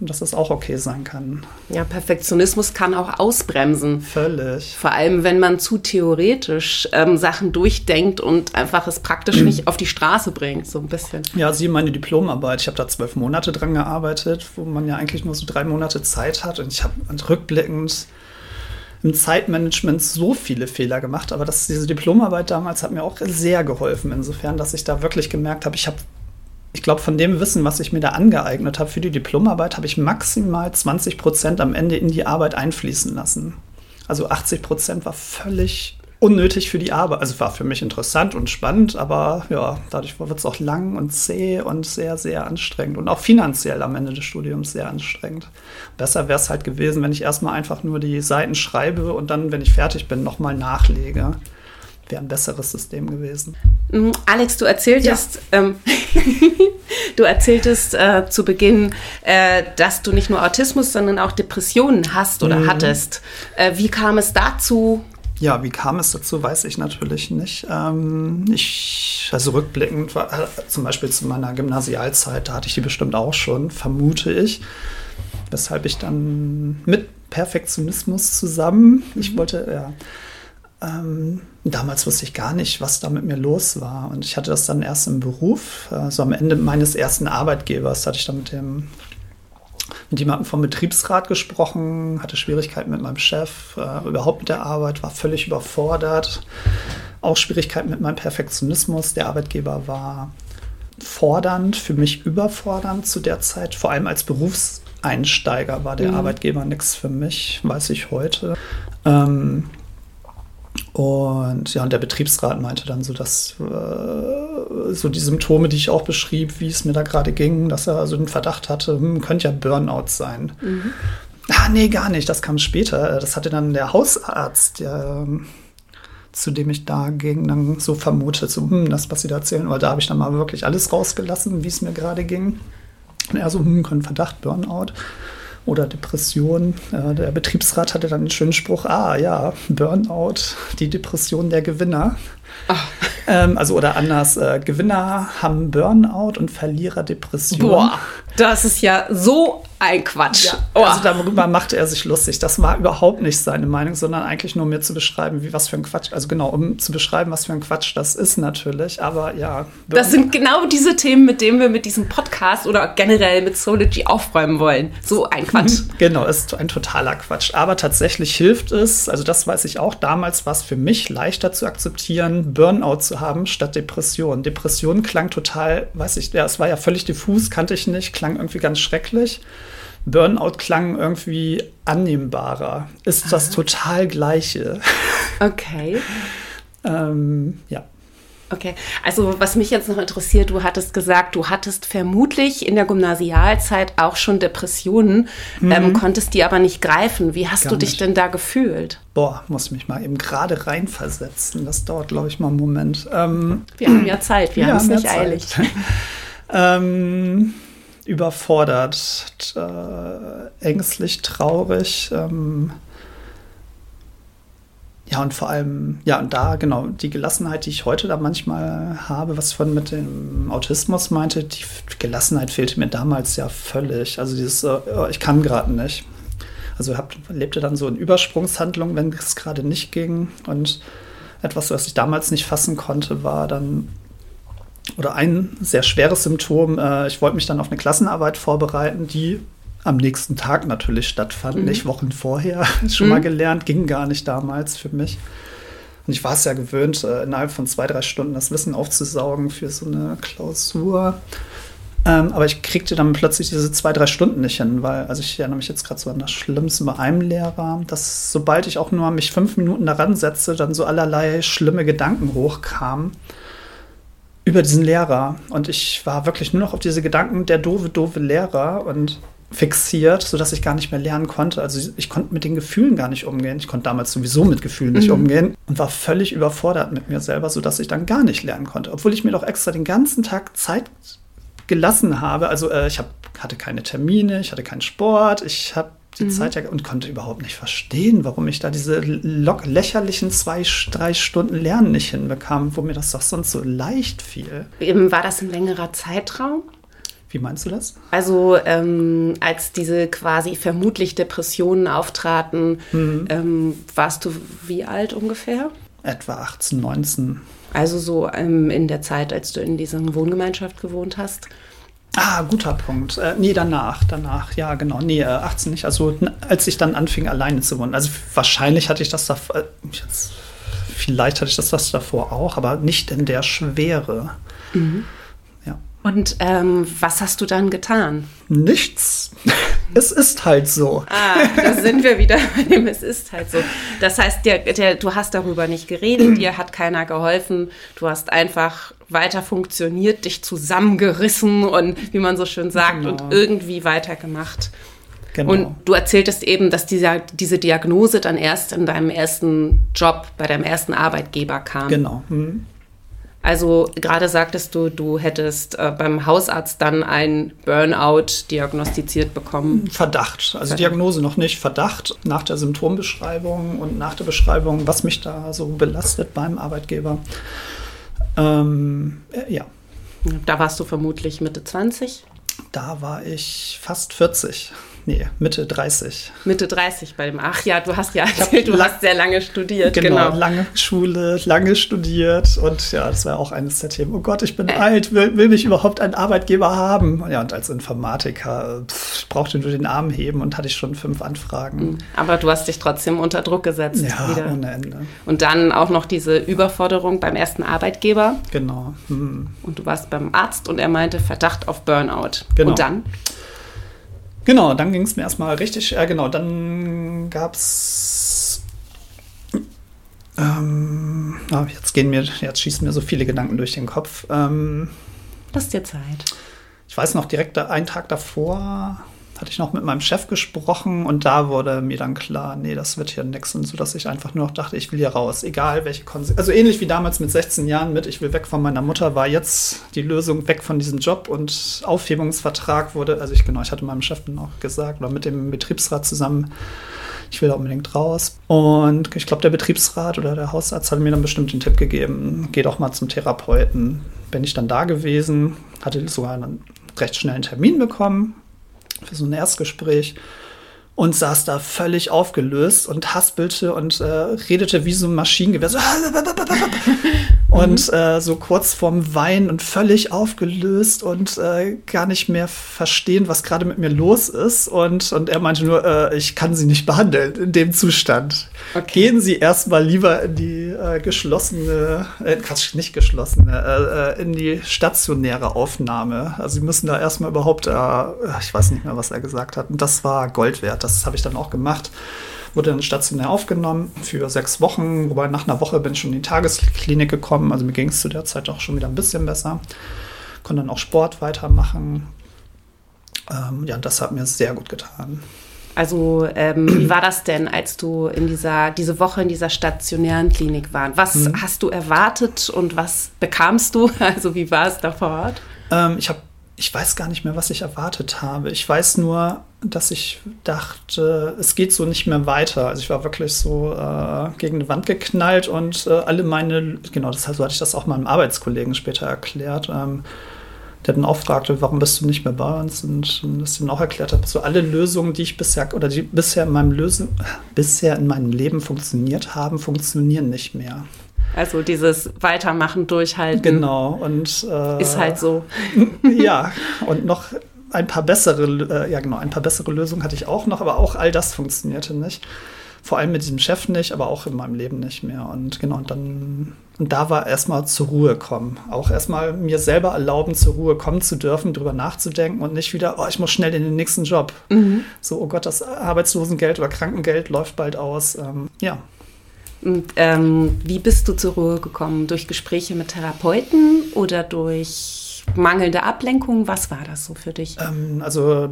dass das auch okay sein kann. Ja, Perfektionismus kann auch ausbremsen. Völlig. Vor allem, wenn man zu theoretisch ähm, Sachen durchdenkt und einfach es praktisch nicht auf die Straße bringt, so ein bisschen. Ja, Sie meine Diplomarbeit. Ich habe da zwölf Monate dran gearbeitet, wo man ja eigentlich nur so drei Monate Zeit hat. Und ich habe rückblickend im Zeitmanagement so viele Fehler gemacht, aber das, diese Diplomarbeit damals hat mir auch sehr geholfen, insofern, dass ich da wirklich gemerkt habe, ich habe ich glaube, von dem Wissen, was ich mir da angeeignet habe für die Diplomarbeit, habe ich maximal 20 Prozent am Ende in die Arbeit einfließen lassen. Also 80 Prozent war völlig unnötig für die Arbeit. Also war für mich interessant und spannend, aber ja, dadurch wird es auch lang und zäh und sehr, sehr anstrengend. Und auch finanziell am Ende des Studiums sehr anstrengend. Besser wäre es halt gewesen, wenn ich erstmal einfach nur die Seiten schreibe und dann, wenn ich fertig bin, nochmal nachlege wäre ein besseres System gewesen. Mhm. Alex, du erzähltest, ja. ähm, (laughs) du erzähltest äh, zu Beginn, äh, dass du nicht nur Autismus, sondern auch Depressionen hast oder mhm. hattest. Äh, wie kam es dazu? Ja, wie kam es dazu, weiß ich natürlich nicht. Ähm, ich, also rückblickend, war, äh, zum Beispiel zu meiner Gymnasialzeit, da hatte ich die bestimmt auch schon, vermute ich. Weshalb ich dann mit Perfektionismus zusammen, mhm. ich wollte, ja, ähm, damals wusste ich gar nicht, was da mit mir los war. Und ich hatte das dann erst im Beruf. Also am Ende meines ersten Arbeitgebers hatte ich dann mit dem mit jemandem vom Betriebsrat gesprochen, hatte Schwierigkeiten mit meinem Chef, äh, überhaupt mit der Arbeit, war völlig überfordert. Auch Schwierigkeiten mit meinem Perfektionismus. Der Arbeitgeber war fordernd, für mich überfordernd zu der Zeit. Vor allem als Berufseinsteiger war der mhm. Arbeitgeber nichts für mich, weiß ich heute. Ähm, und ja, und der Betriebsrat meinte dann so, dass äh, so die Symptome, die ich auch beschrieb, wie es mir da gerade ging, dass er also den Verdacht hatte, hm, könnte ja Burnout sein. Mhm. Ah, nee, gar nicht, das kam später. Das hatte dann der Hausarzt, der, ähm, zu dem ich da ging, dann so vermutet, so, hm, das, was Sie da erzählen, weil da habe ich dann mal wirklich alles rausgelassen, wie es mir gerade ging. Und er so, hm, kein Verdacht, Burnout oder Depression. Der Betriebsrat hatte dann einen schönen Spruch, ah ja, Burnout, die Depression der Gewinner. Ähm, also oder anders, äh, Gewinner haben Burnout und Verlierer Depression. Boah, das ist ja so ein Quatsch. Ja, oh. Also darüber machte er sich lustig. Das war überhaupt nicht seine Meinung, sondern eigentlich nur mir zu beschreiben, wie was für ein Quatsch. Also genau, um zu beschreiben, was für ein Quatsch das ist natürlich. Aber ja. Das sind genau diese Themen, mit denen wir mit diesem Podcast oder generell mit Sology aufräumen wollen. So ein Quatsch. (laughs) genau, ist ein totaler Quatsch. Aber tatsächlich hilft es, also das weiß ich auch, damals war es für mich leichter zu akzeptieren, Burnout zu haben statt Depression. Depression klang total, weiß ich, ja, es war ja völlig diffus, kannte ich nicht, klang irgendwie ganz schrecklich. Burnout klang irgendwie annehmbarer. Ist das total gleiche. Okay. (laughs) ähm, ja. Okay, also was mich jetzt noch interessiert, du hattest gesagt, du hattest vermutlich in der Gymnasialzeit auch schon Depressionen, mhm. ähm, konntest die aber nicht greifen. Wie hast Gar du dich nicht. denn da gefühlt? Boah, muss mich mal eben gerade reinversetzen. Das dauert, glaube ich, mal einen Moment. Ähm, wir haben ja Zeit, wir (clears throat) haben es nicht eilig. (laughs) ähm, überfordert, äh, ängstlich, traurig. Ähm, ja, und vor allem, ja, und da, genau, die Gelassenheit, die ich heute da manchmal habe, was von mit dem Autismus meinte, die Gelassenheit fehlte mir damals ja völlig. Also dieses, äh, oh, ich kann gerade nicht. Also hab, lebte dann so in Übersprungshandlungen, wenn es gerade nicht ging. Und etwas, was ich damals nicht fassen konnte, war dann oder ein sehr schweres Symptom. Äh, ich wollte mich dann auf eine Klassenarbeit vorbereiten, die am nächsten Tag natürlich stattfand, mhm. nicht Wochen vorher. (laughs) Schon mhm. mal gelernt, ging gar nicht damals für mich. Und ich war es ja gewöhnt, äh, innerhalb von zwei, drei Stunden das Wissen aufzusaugen für so eine Klausur. Ähm, aber ich kriegte dann plötzlich diese zwei, drei Stunden nicht hin, weil, also ich erinnere mich jetzt gerade so an das Schlimmste bei einem Lehrer, dass sobald ich auch nur mich fünf Minuten daran setze, dann so allerlei schlimme Gedanken hochkamen über diesen Lehrer. Und ich war wirklich nur noch auf diese Gedanken, der doofe, doofe Lehrer und fixiert, sodass ich gar nicht mehr lernen konnte. Also ich konnte mit den Gefühlen gar nicht umgehen. Ich konnte damals sowieso mit Gefühlen nicht mhm. umgehen und war völlig überfordert mit mir selber, sodass ich dann gar nicht lernen konnte. Obwohl ich mir doch extra den ganzen Tag Zeit gelassen habe. Also äh, ich hab, hatte keine Termine, ich hatte keinen Sport, ich habe die mhm. Zeit ja und konnte überhaupt nicht verstehen, warum ich da diese lächerlichen zwei, drei Stunden Lernen nicht hinbekam, wo mir das doch sonst so leicht fiel. War das ein längerer Zeitraum? Wie meinst du das? Also ähm, als diese quasi vermutlich Depressionen auftraten, mhm. ähm, warst du wie alt ungefähr? Etwa 18, 19. Also so ähm, in der Zeit, als du in dieser Wohngemeinschaft gewohnt hast. Ah, guter Punkt. Äh, nee, danach, danach, ja, genau. Nee, äh, 18 nicht. Also, als ich dann anfing, alleine zu wohnen. Also, wahrscheinlich hatte ich das davor, äh, vielleicht hatte ich das, das davor auch, aber nicht in der Schwere. Mhm. Und ähm, was hast du dann getan? Nichts. (laughs) es ist halt so. Ah, da sind wir wieder bei dem Es ist halt so. Das heißt, der, der, du hast darüber nicht geredet, dir hat keiner geholfen. Du hast einfach weiter funktioniert, dich zusammengerissen und wie man so schön sagt genau. und irgendwie weitergemacht. Genau. Und du erzähltest eben, dass dieser, diese Diagnose dann erst in deinem ersten Job, bei deinem ersten Arbeitgeber kam. Genau. Mhm. Also gerade sagtest du, du hättest äh, beim Hausarzt dann ein Burnout diagnostiziert bekommen. Verdacht. Also Verdacht. Diagnose noch nicht. Verdacht nach der Symptombeschreibung und nach der Beschreibung, was mich da so belastet beim Arbeitgeber. Ähm, äh, ja. Da warst du vermutlich Mitte 20? Da war ich fast 40. Nee, Mitte 30. Mitte 30 bei dem. Ach ja, du hast ja erzählt, du hast sehr lange studiert. Genau, genau, lange Schule, lange studiert. Und ja, das war auch eines der Themen. Oh Gott, ich bin äh. alt, will, will mich überhaupt ein Arbeitgeber haben? Ja, und als Informatiker pff, brauchte nur den Arm heben und hatte ich schon fünf Anfragen. Mhm. Aber du hast dich trotzdem unter Druck gesetzt. Ja, wieder. ohne Ende. Und dann auch noch diese Überforderung beim ersten Arbeitgeber. Genau. Hm. Und du warst beim Arzt und er meinte Verdacht auf Burnout. Genau. Und dann? Genau, dann ging es mir erstmal richtig, äh, genau, dann gab es Ähm, ah, jetzt gehen mir, jetzt schießen mir so viele Gedanken durch den Kopf. Ähm, Lass dir Zeit. Ich weiß noch, direkt einen Tag davor hatte ich noch mit meinem Chef gesprochen und da wurde mir dann klar, nee, das wird hier nichts und so, dass ich einfach nur noch dachte, ich will hier raus, egal welche Konsequenzen. Also ähnlich wie damals mit 16 Jahren mit, ich will weg von meiner Mutter, war jetzt die Lösung weg von diesem Job und Aufhebungsvertrag wurde, also ich genau, ich hatte meinem Chef dann auch gesagt oder mit dem Betriebsrat zusammen, ich will da unbedingt raus. Und ich glaube, der Betriebsrat oder der Hausarzt hat mir dann bestimmt den Tipp gegeben, geh doch mal zum Therapeuten. Bin ich dann da gewesen, hatte sogar einen recht schnellen Termin bekommen für so ein Erstgespräch und saß da völlig aufgelöst und haspelte und äh, redete wie so ein Maschinengewehr. So (laughs) und äh, so kurz vorm Wein und völlig aufgelöst und äh, gar nicht mehr verstehen, was gerade mit mir los ist. Und, und er meinte nur, äh, ich kann sie nicht behandeln in dem Zustand. Okay. Gehen Sie erstmal lieber in die äh, geschlossene, äh, Quatsch, nicht geschlossene, in die stationäre Aufnahme. Also Sie müssen da erstmal überhaupt, ich weiß nicht mehr, was er gesagt hat. Und das war Gold wert das habe ich dann auch gemacht. Wurde dann stationär aufgenommen für sechs Wochen, wobei nach einer Woche bin ich schon in die Tagesklinik gekommen. Also mir ging es zu der Zeit auch schon wieder ein bisschen besser. Konnte dann auch Sport weitermachen. Ähm, ja, das hat mir sehr gut getan. Also ähm, wie war das denn, als du in dieser diese Woche in dieser stationären Klinik warst? Was mhm. hast du erwartet und was bekamst du? (laughs) Also wie war es da vor Ort? Ähm, ich habe ich weiß gar nicht mehr, was ich erwartet habe. Ich weiß nur, dass ich dachte, es geht so nicht mehr weiter. Also ich war wirklich so äh, gegen eine Wand geknallt und äh, alle meine, genau, das, so hatte ich das auch meinem Arbeitskollegen später erklärt, ähm, der dann auch fragte, warum bist du nicht mehr bei uns? Und, und das dann auch erklärt habe, so alle Lösungen, die ich bisher oder die bisher in meinem Lösen, bisher in meinem Leben funktioniert haben, funktionieren nicht mehr. Also dieses Weitermachen, Durchhalten. Genau. Und äh, ist halt so. (laughs) ja, und noch ein paar bessere, äh, ja genau, ein paar bessere Lösungen hatte ich auch noch, aber auch all das funktionierte nicht. Vor allem mit diesem Chef nicht, aber auch in meinem Leben nicht mehr. Und genau, und dann, und da war erstmal zur Ruhe kommen. Auch erstmal mir selber erlauben, zur Ruhe kommen zu dürfen, drüber nachzudenken und nicht wieder, oh, ich muss schnell in den nächsten Job. Mhm. So, oh Gott, das Arbeitslosengeld oder Krankengeld läuft bald aus. Ähm, ja, und, ähm, wie bist du zur Ruhe gekommen? Durch Gespräche mit Therapeuten oder durch mangelnde Ablenkung? Was war das so für dich? Ähm, also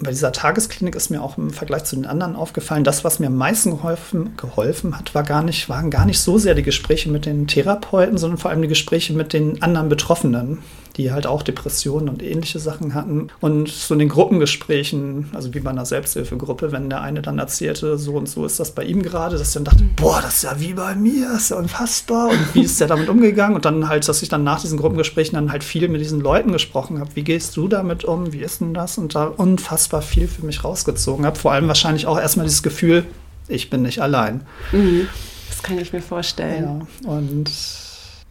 bei dieser Tagesklinik ist mir auch im Vergleich zu den anderen aufgefallen, das, was mir am meisten geholfen, geholfen hat, war gar nicht, waren gar nicht so sehr die Gespräche mit den Therapeuten, sondern vor allem die Gespräche mit den anderen Betroffenen die halt auch Depressionen und ähnliche Sachen hatten. Und so in den Gruppengesprächen, also wie bei einer Selbsthilfegruppe, wenn der eine dann erzählte, so und so ist das bei ihm gerade, dass ich dann dachte, boah, das ist ja wie bei mir, das ist ja unfassbar. Und wie ist der damit umgegangen? Und dann halt, dass ich dann nach diesen Gruppengesprächen dann halt viel mit diesen Leuten gesprochen habe. Wie gehst du damit um? Wie ist denn das? Und da unfassbar viel für mich rausgezogen habe. Vor allem wahrscheinlich auch erstmal dieses Gefühl, ich bin nicht allein. Mhm. Das kann ich mir vorstellen. Ja, und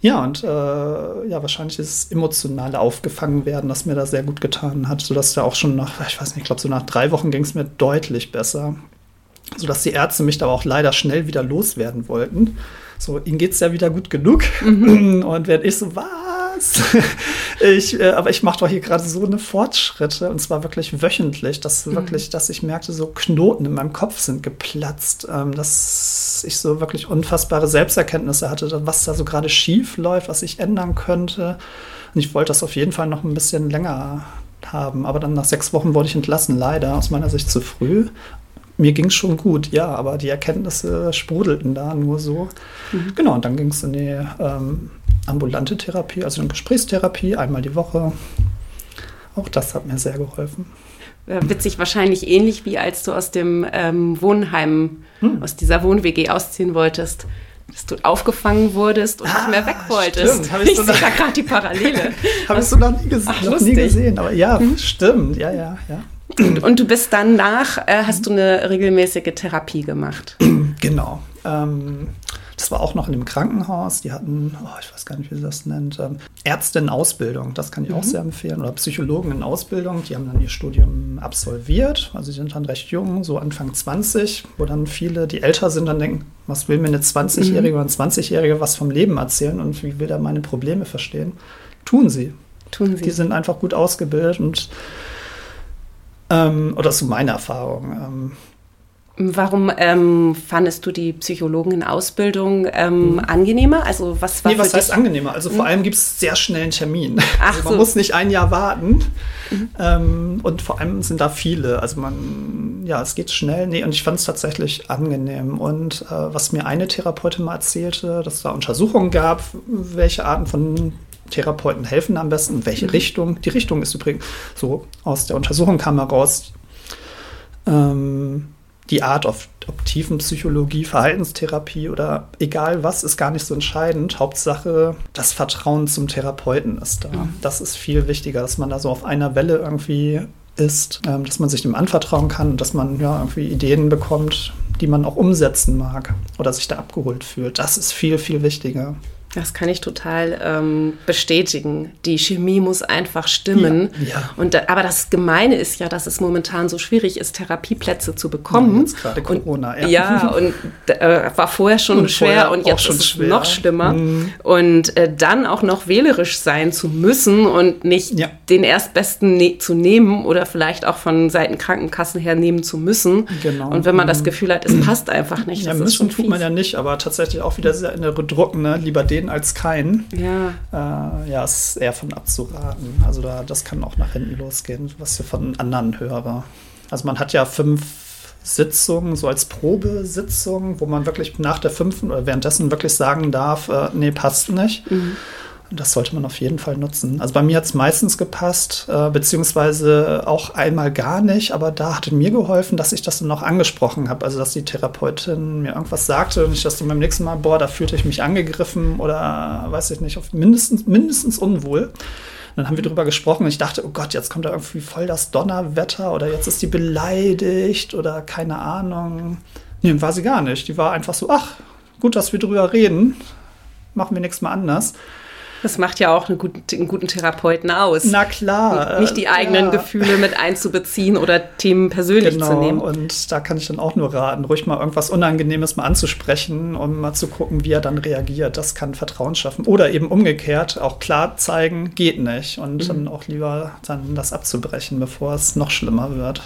ja, und äh, ja, wahrscheinlich ist emotionale Aufgefangen werden, das mir da sehr gut getan hat, sodass da auch schon nach, ich weiß nicht, ich glaube, so nach drei Wochen ging es mir deutlich besser. Sodass die Ärzte mich da auch leider schnell wieder loswerden wollten. So, ihnen geht es ja wieder gut genug. Mhm. (clears throat) Und wenn ich so, was? Was? (laughs) ich, äh, aber ich mache doch hier gerade so eine Fortschritte und zwar wirklich wöchentlich, dass mhm. wirklich, dass ich merkte, so Knoten in meinem Kopf sind geplatzt, ähm, dass ich so wirklich unfassbare Selbsterkenntnisse hatte, was da so gerade schief läuft, was ich ändern könnte. Und ich wollte das auf jeden Fall noch ein bisschen länger haben. Aber dann nach sechs Wochen wurde ich entlassen, leider aus meiner Sicht zu früh mir ging es schon gut, ja, aber die Erkenntnisse sprudelten da nur so. Mhm. Genau, und dann ging es in die ähm, ambulante Therapie, also eine Gesprächstherapie, einmal die Woche. Auch das hat mir sehr geholfen. Äh, witzig, wahrscheinlich ähnlich wie als du aus dem ähm, Wohnheim, hm. aus dieser Wohn-WG ausziehen wolltest dass du aufgefangen wurdest und ah, nicht mehr weg wolltest. Stimmt, ich, ich so sehe da gerade die Parallele. (laughs) Habe ich so noch, nie, ges Ach, noch nie, gesehen. Aber ja, hm. stimmt. Ja, ja, ja. Und, und, du bist dann nach, äh, hast du eine regelmäßige Therapie gemacht? (clears throat) Genau. Ähm, das war auch noch in dem Krankenhaus. Die hatten, oh, ich weiß gar nicht, wie sie das nennt, ähm, Ärzte in Ausbildung. Das kann ich mhm. auch sehr empfehlen. Oder Psychologen in Ausbildung. Die haben dann ihr Studium absolviert. Also sie sind dann recht jung, so Anfang 20, wo dann viele, die älter sind, dann denken, was will mir eine 20-Jährige mhm. oder ein 20-Jährige was vom Leben erzählen und wie will er meine Probleme verstehen? Tun sie. Tun sie. Die sind einfach gut ausgebildet und ähm, oder so meine Erfahrung. Ähm, Warum ähm, fandest du die Psychologen in Ausbildung ähm, mhm. angenehmer? Also was war nee, was heißt angenehmer? Also vor mhm. allem gibt es sehr schnell einen Termin. Ach also man so. muss nicht ein Jahr warten. Mhm. Ähm, und vor allem sind da viele. Also man, ja, es geht schnell. Nee, und ich fand es tatsächlich angenehm. Und äh, was mir eine Therapeutin mal erzählte, dass es da Untersuchungen gab, welche Arten von Therapeuten helfen am besten, welche mhm. Richtung. Die Richtung ist übrigens so aus der Untersuchung kam heraus. Ähm, die Art, ob, ob Tiefenpsychologie, Verhaltenstherapie oder egal was, ist gar nicht so entscheidend. Hauptsache, das Vertrauen zum Therapeuten ist da. Mhm. Das ist viel wichtiger, dass man da so auf einer Welle irgendwie ist, ähm, dass man sich dem anvertrauen kann und dass man ja irgendwie Ideen bekommt, die man auch umsetzen mag oder sich da abgeholt fühlt. Das ist viel, viel wichtiger. Das kann ich total ähm, bestätigen. Die Chemie muss einfach stimmen. Ja, ja. Und da, aber das Gemeine ist ja, dass es momentan so schwierig ist, Therapieplätze zu bekommen. Ja, gerade Corona. Und, ja, und äh, war vorher schon und schwer vorher und jetzt ist es schwer. noch schlimmer. Mhm. Und äh, dann auch noch wählerisch sein zu müssen und nicht ja. den erstbesten ne zu nehmen oder vielleicht auch von Seiten Krankenkassen her nehmen zu müssen. Genau. Und wenn man das mhm. Gefühl hat, es passt einfach (clears throat) nicht. Ja, müssen tut man ja nicht, aber tatsächlich auch wieder sehr innere Druck, ne? Lieber den sehen als keinen. Ja. Äh, ja, ist eher von abzuraten. Also da, das kann auch nach hinten losgehen, was ich von anderen höre. Also man hat ja fünf Sitzungen, so als Probesitzung, wo man wirklich nach der fünften oder währenddessen wirklich sagen darf, äh, nee, passt nicht. Mhm. Das sollte man auf jeden Fall nutzen. Also bei mir hat es meistens gepasst, äh, beziehungsweise auch einmal gar nicht, aber da hatte mir geholfen, dass ich das dann noch angesprochen habe. Also dass die Therapeutin mir irgendwas sagte und ich das dann beim nächsten Mal, boah, da fühlte ich mich angegriffen oder weiß ich nicht, auf mindestens, mindestens unwohl. dann haben wir darüber gesprochen und ich dachte, oh Gott, jetzt kommt da irgendwie voll das Donnerwetter oder jetzt ist die beleidigt oder keine Ahnung. Nee, war sie gar nicht. Die war einfach so, ach, gut, dass wir drüber reden. Machen wir nichts mal anders. Das macht ja auch einen guten, einen guten Therapeuten aus. Na klar. Nicht die eigenen ja. Gefühle mit einzubeziehen oder Themen persönlich genau. zu nehmen. Und da kann ich dann auch nur raten, ruhig mal irgendwas Unangenehmes mal anzusprechen, um mal zu gucken, wie er dann reagiert. Das kann Vertrauen schaffen. Oder eben umgekehrt auch klar zeigen, geht nicht. Und mhm. dann auch lieber dann das abzubrechen, bevor es noch schlimmer wird.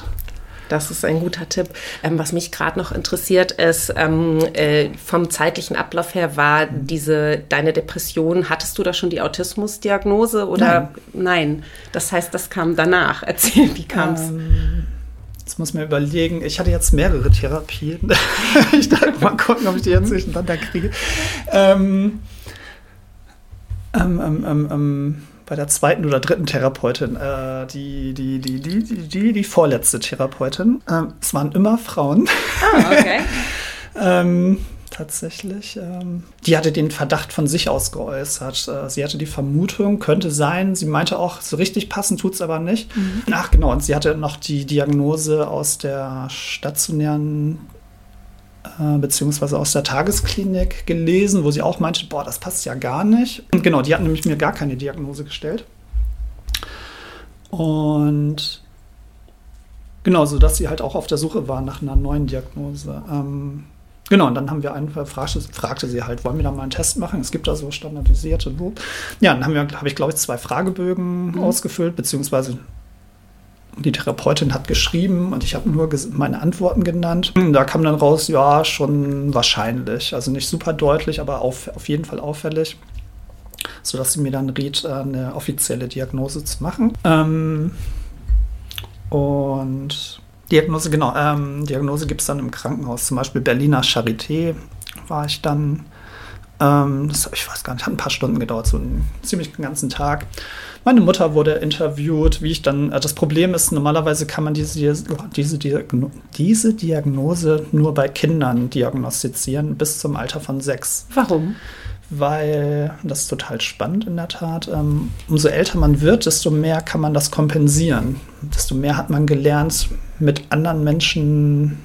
Das ist ein guter Tipp. Ähm, was mich gerade noch interessiert, ist ähm, äh, vom zeitlichen Ablauf her war diese deine Depression. Hattest du da schon die Autismusdiagnose oder nein? nein. Das heißt, das kam danach. (laughs) Erzähl, wie kam es? Ähm, Jetzt muss man überlegen, ich hatte jetzt mehrere Therapien. (laughs) ich dachte mal gucken, ob ich die jetzt durcheinander kriege. Ähm, ähm, ähm, ähm, ähm bei der zweiten oder dritten Therapeutin, äh, die, die, die, die, die, die, die vorletzte Therapeutin. Ähm, es waren immer Frauen. (laughs) Ah, okay. ähm, tatsächlich. Ähm, die hatte den Verdacht von sich aus geäußert. Äh, sie hatte die Vermutung, könnte sein. Sie meinte auch, so richtig passen tut es aber nicht. Mhm. Ach genau, und sie hatte noch die Diagnose aus der stationären äh, beziehungsweise aus der Tagesklinik gelesen, wo sie auch meinte, boah, das passt ja gar nicht. Und genau, die hat nämlich mir gar keine Diagnose gestellt. Und genau, so dass sie halt auch auf der Suche war nach einer neuen Diagnose. Ähm, genau, und dann haben wir einfach, fragte, fragte, sie halt, wollen wir da mal einen Test machen? Es gibt da so standardisierte. Ja, dann habe hab ich, glaube ich, zwei Fragebögen mhm. ausgefüllt, beziehungsweise die Therapeutin hat geschrieben und ich habe nur meine Antworten genannt. Da kam dann raus, ja, schon wahrscheinlich. Also nicht super deutlich, aber auf, auf jeden Fall auffällig. Sodass sie mir dann riet, äh, eine offizielle Diagnose zu machen. Ähm, und Diagnose, genau, ähm, Diagnose gibt es dann im Krankenhaus. Zum Beispiel Berliner Charité war ich dann. Ähm, das, ich weiß gar nicht, hat ein paar Stunden gedauert, so einen ziemlich ganzen Tag. Meine Mutter wurde interviewt, wie ich dann, äh, das Problem ist, normalerweise kann man diese, diese, Diagno diese Diagnose nur bei Kindern diagnostizieren bis zum Alter von sechs. Warum? Weil, das ist total spannend in der Tat, ähm, umso älter man wird, desto mehr kann man das kompensieren. Desto mehr hat man gelernt, mit anderen Menschen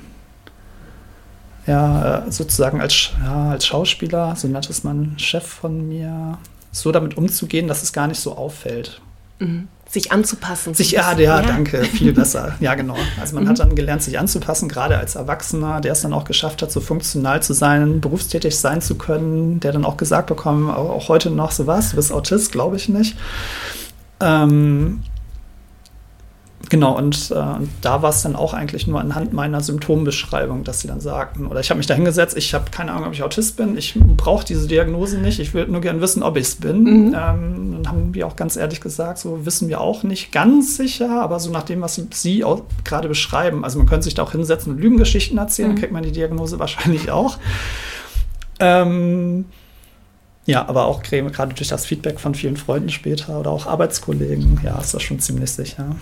ja, äh, sozusagen als, ja, als Schauspieler, so nennt es man Chef von mir, so damit umzugehen, dass es gar nicht so auffällt. Mhm. Sich anzupassen. Sich, ja, ja, danke, viel besser. (laughs) ja, genau. Also man mhm. hat dann gelernt, sich anzupassen, gerade als Erwachsener, der es dann auch geschafft hat, so funktional zu sein, berufstätig sein zu können, der dann auch gesagt bekommen, auch heute noch so was, du bist Autist, glaube ich nicht. Ähm, Genau, und, äh, und da war es dann auch eigentlich nur anhand meiner Symptombeschreibung, dass sie dann sagten, oder ich habe mich da hingesetzt, ich habe keine Ahnung, ob ich Autist bin, ich brauche diese Diagnose nicht, ich würde nur gerne wissen, ob ich es bin. Mhm. Ähm, dann haben wir auch ganz ehrlich gesagt, so wissen wir auch nicht ganz sicher, aber so nach dem, was Sie gerade beschreiben, also man könnte sich da auch hinsetzen und Lügengeschichten erzählen, mhm. kriegt man die Diagnose (laughs) wahrscheinlich auch. Ähm, ja, aber auch gerade durch das Feedback von vielen Freunden später oder auch Arbeitskollegen, ja, ist das schon ziemlich sicher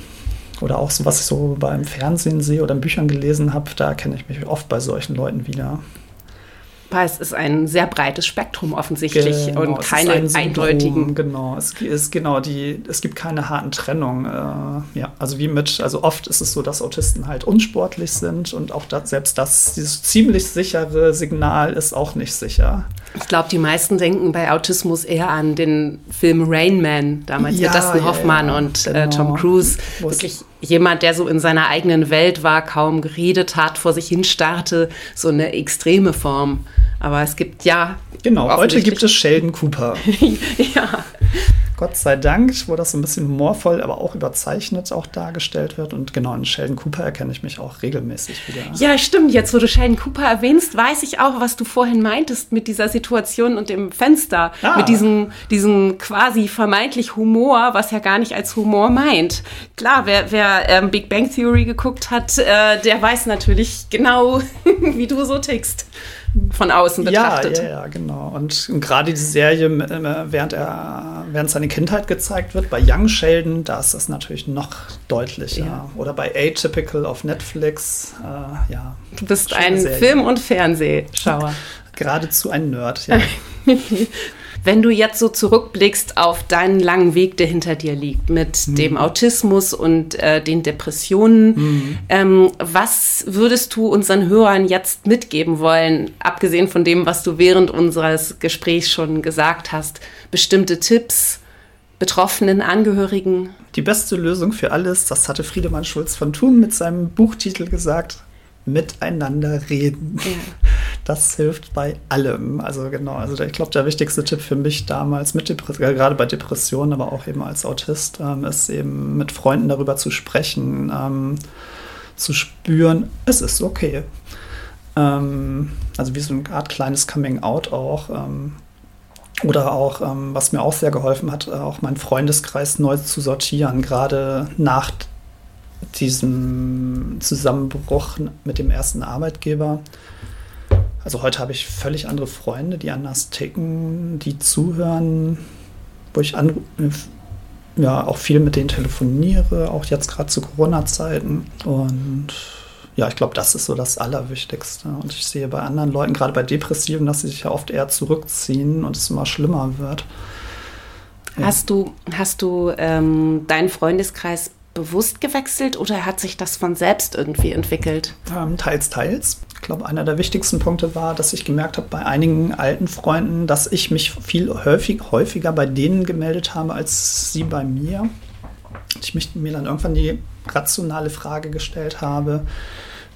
oder auch so, was ich so beim Fernsehen sehe oder in Büchern gelesen habe, da kenne ich mich oft bei solchen Leuten wieder. Es ist ein sehr breites Spektrum offensichtlich genau, und keine ein eindeutigen. Genau, es ist genau die, es gibt keine harten Trennungen. Äh, ja, also wie mit, also oft ist es so, dass Autisten halt unsportlich sind und auch das, selbst das, dieses ziemlich sichere Signal ist auch nicht sicher. Ich glaube, die meisten denken bei Autismus eher an den Film Rain Man, damals ja, mit Dustin Hoffmann ja, ja, und genau. äh, Tom. Cruise. Wirklich jemand, der so in seiner eigenen Welt war, kaum geredet hat, vor sich hin starrte, so eine extreme Form. Aber es gibt ja. Genau, heute gibt es Sheldon Cooper. (laughs) ja. Gott sei Dank, wo das so ein bisschen humorvoll, aber auch überzeichnet auch dargestellt wird. Und genau, in Sheldon Cooper erkenne ich mich auch regelmäßig wieder. Ja, stimmt. Jetzt, wo du Sheldon Cooper erwähnst, weiß ich auch, was du vorhin meintest mit dieser Situation und dem Fenster. Ah. Mit diesem, diesem quasi vermeintlich Humor, was ja gar nicht als Humor meint. Klar, wer, wer ähm, Big Bang Theory geguckt hat, äh, der weiß natürlich genau, (laughs) wie du so tickst von außen betrachtet. Ja, ja, ja genau. Und, und gerade die Serie, äh, während, er, während seine Kindheit gezeigt wird, bei Young Sheldon, da ist das natürlich noch deutlicher. Ja. Oder bei Atypical auf Netflix, äh, ja. Du bist ein Film- und Fernsehschauer. (laughs) Geradezu ein Nerd, ja. (laughs) Wenn du jetzt so zurückblickst auf deinen langen Weg, der hinter dir liegt, mit mhm. dem Autismus und äh, den Depressionen, mhm. ähm, was würdest du unseren Hörern jetzt mitgeben wollen, abgesehen von dem, was du während unseres Gesprächs schon gesagt hast? Bestimmte Tipps? betroffenen Angehörigen. Die beste Lösung für alles, das hatte Friedemann Schulz von Thun mit seinem Buchtitel gesagt, miteinander reden. Ja. Das hilft bei allem. Also genau, also ich glaube, der wichtigste Tipp für mich damals mit gerade bei Depressionen, aber auch eben als Autist, ähm, ist eben mit Freunden darüber zu sprechen, ähm, zu spüren, es ist okay. Ähm, also wie so eine Art kleines Coming Out auch. Ähm, oder auch, ähm, was mir auch sehr geholfen hat, auch meinen Freundeskreis neu zu sortieren, gerade nach diesem Zusammenbruch mit dem ersten Arbeitgeber. Also heute habe ich völlig andere Freunde, die anders ticken, die zuhören, wo ich an, ja, auch viel mit denen telefoniere, auch jetzt gerade zu Corona-Zeiten. Und ja, ich glaube, das ist so das Allerwichtigste. Und ich sehe bei anderen Leuten, gerade bei Depressiven, dass sie sich ja oft eher zurückziehen und es immer schlimmer wird. Ja. Hast du, hast du ähm, deinen Freundeskreis bewusst gewechselt oder hat sich das von selbst irgendwie entwickelt? Ähm, teils, teils. Ich glaube, einer der wichtigsten Punkte war, dass ich gemerkt habe bei einigen alten Freunden, dass ich mich viel häufig, häufiger bei denen gemeldet habe als sie bei mir. Ich mich, mir dann irgendwann die rationale Frage gestellt habe,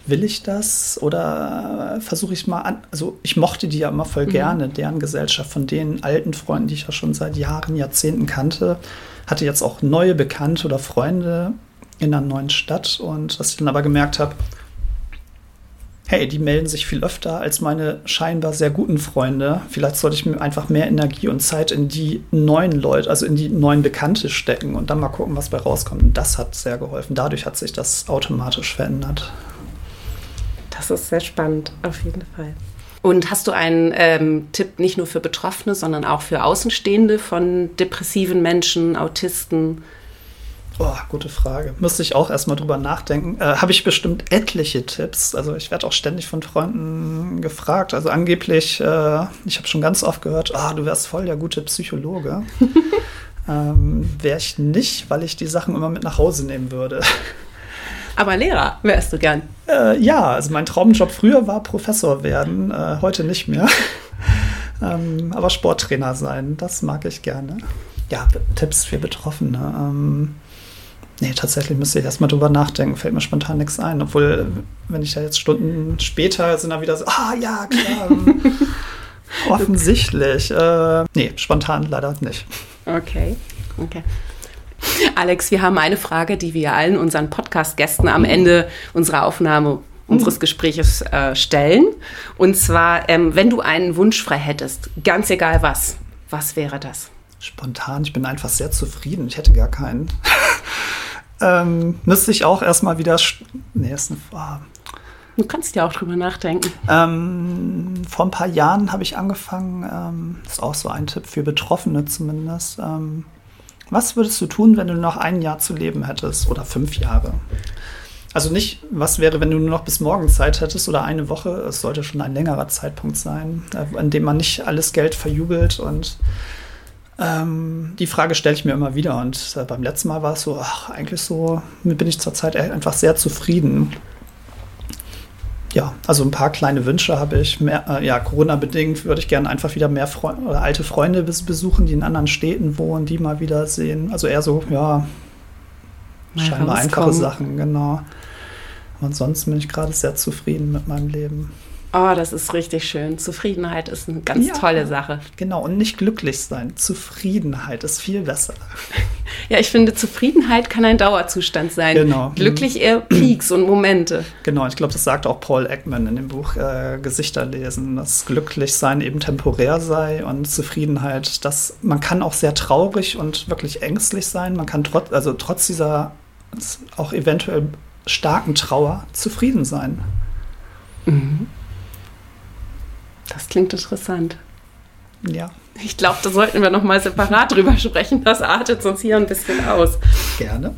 will ich das oder versuche ich mal an? Also ich mochte die ja immer voll mhm. gerne, deren Gesellschaft von den alten Freunden, die ich ja schon seit Jahren, Jahrzehnten kannte hatte jetzt auch neue Bekannte oder Freunde in einer neuen Stadt und dass ich dann aber gemerkt habe, hey, die melden sich viel öfter als meine scheinbar sehr guten Freunde. Vielleicht sollte ich mir einfach mehr Energie und Zeit in die neuen Leute, also in die neuen Bekannte stecken und dann mal gucken, was bei rauskommt. Und das hat sehr geholfen. Dadurch hat sich das automatisch verändert. Das ist sehr spannend, auf jeden Fall. Und hast du einen ähm, Tipp nicht nur für Betroffene, sondern auch für Außenstehende von depressiven Menschen, Autisten? Oh, gute Frage. Müsste ich auch erstmal drüber nachdenken. Äh, Habe ich bestimmt etliche Tipps. Also ich werde auch ständig von Freunden gefragt. Also angeblich, äh, ich habe schon ganz oft gehört, ah, du wärst voll der gute Psychologe. (laughs) ähm, Wäre ich nicht, weil ich die Sachen immer mit nach Hause nehmen würde. Aber Lehrer wärst du gern. Äh, ja, also mein Traumjob früher war Professor werden, äh, heute nicht mehr. (laughs) ähm, aber Sporttrainer sein, das mag ich gerne. Ja, Tipps für Betroffene. Ähm, nee, tatsächlich müsste ich erstmal drüber nachdenken, fällt mir spontan nichts ein. Obwohl, wenn ich da jetzt Stunden später sind, dann wieder so, ah ja, klar. (laughs) Offensichtlich. Äh, nee, spontan leider nicht. Okay, okay. Alex, wir haben eine Frage, die wir allen unseren Podcast-Gästen am Ende unserer Aufnahme unseres Gespräches äh, stellen. Und zwar, ähm, wenn du einen Wunsch frei hättest, ganz egal was, was wäre das? Spontan, ich bin einfach sehr zufrieden. Ich hätte gar keinen. (laughs) ähm, müsste ich auch erstmal wieder. Nee, ist eine. Oh. Du kannst ja auch drüber nachdenken. Ähm, vor ein paar Jahren habe ich angefangen, ähm, das ist auch so ein Tipp für Betroffene zumindest. Ähm, was würdest du tun, wenn du noch ein Jahr zu leben hättest oder fünf Jahre? Also nicht, was wäre, wenn du nur noch bis morgen Zeit hättest oder eine Woche. Es sollte schon ein längerer Zeitpunkt sein, äh, an dem man nicht alles Geld verjubelt. Und ähm, die Frage stelle ich mir immer wieder. Und äh, beim letzten Mal war es so, ach, eigentlich so, bin ich zurzeit einfach sehr zufrieden. Ja, also ein paar kleine Wünsche habe ich. Mehr, äh, ja, Corona-bedingt würde ich gerne einfach wieder mehr Fre alte Freunde besuchen, die in anderen Städten wohnen, die mal wieder sehen. Also eher so, ja, mal scheinbar einfache Sachen, genau. ansonsten bin ich gerade sehr zufrieden mit meinem Leben. Oh, das ist richtig schön. Zufriedenheit ist eine ganz ja, tolle Sache. Genau, und nicht glücklich sein. Zufriedenheit ist viel besser. (laughs) Ja, ich finde, Zufriedenheit kann ein Dauerzustand sein. Genau. Glücklich eher Peaks und Momente. Genau, ich glaube, das sagt auch Paul Ekman in dem Buch äh, Gesichter lesen, dass Glücklichsein eben temporär sei und Zufriedenheit, dass man kann auch sehr traurig und wirklich ängstlich sein. Man kann trotz, also trotz dieser auch eventuell starken Trauer zufrieden sein. Mhm. Das klingt interessant. Ja. Ich glaube, da sollten wir noch mal separat drüber sprechen. Das artet uns hier ein bisschen aus. Gerne.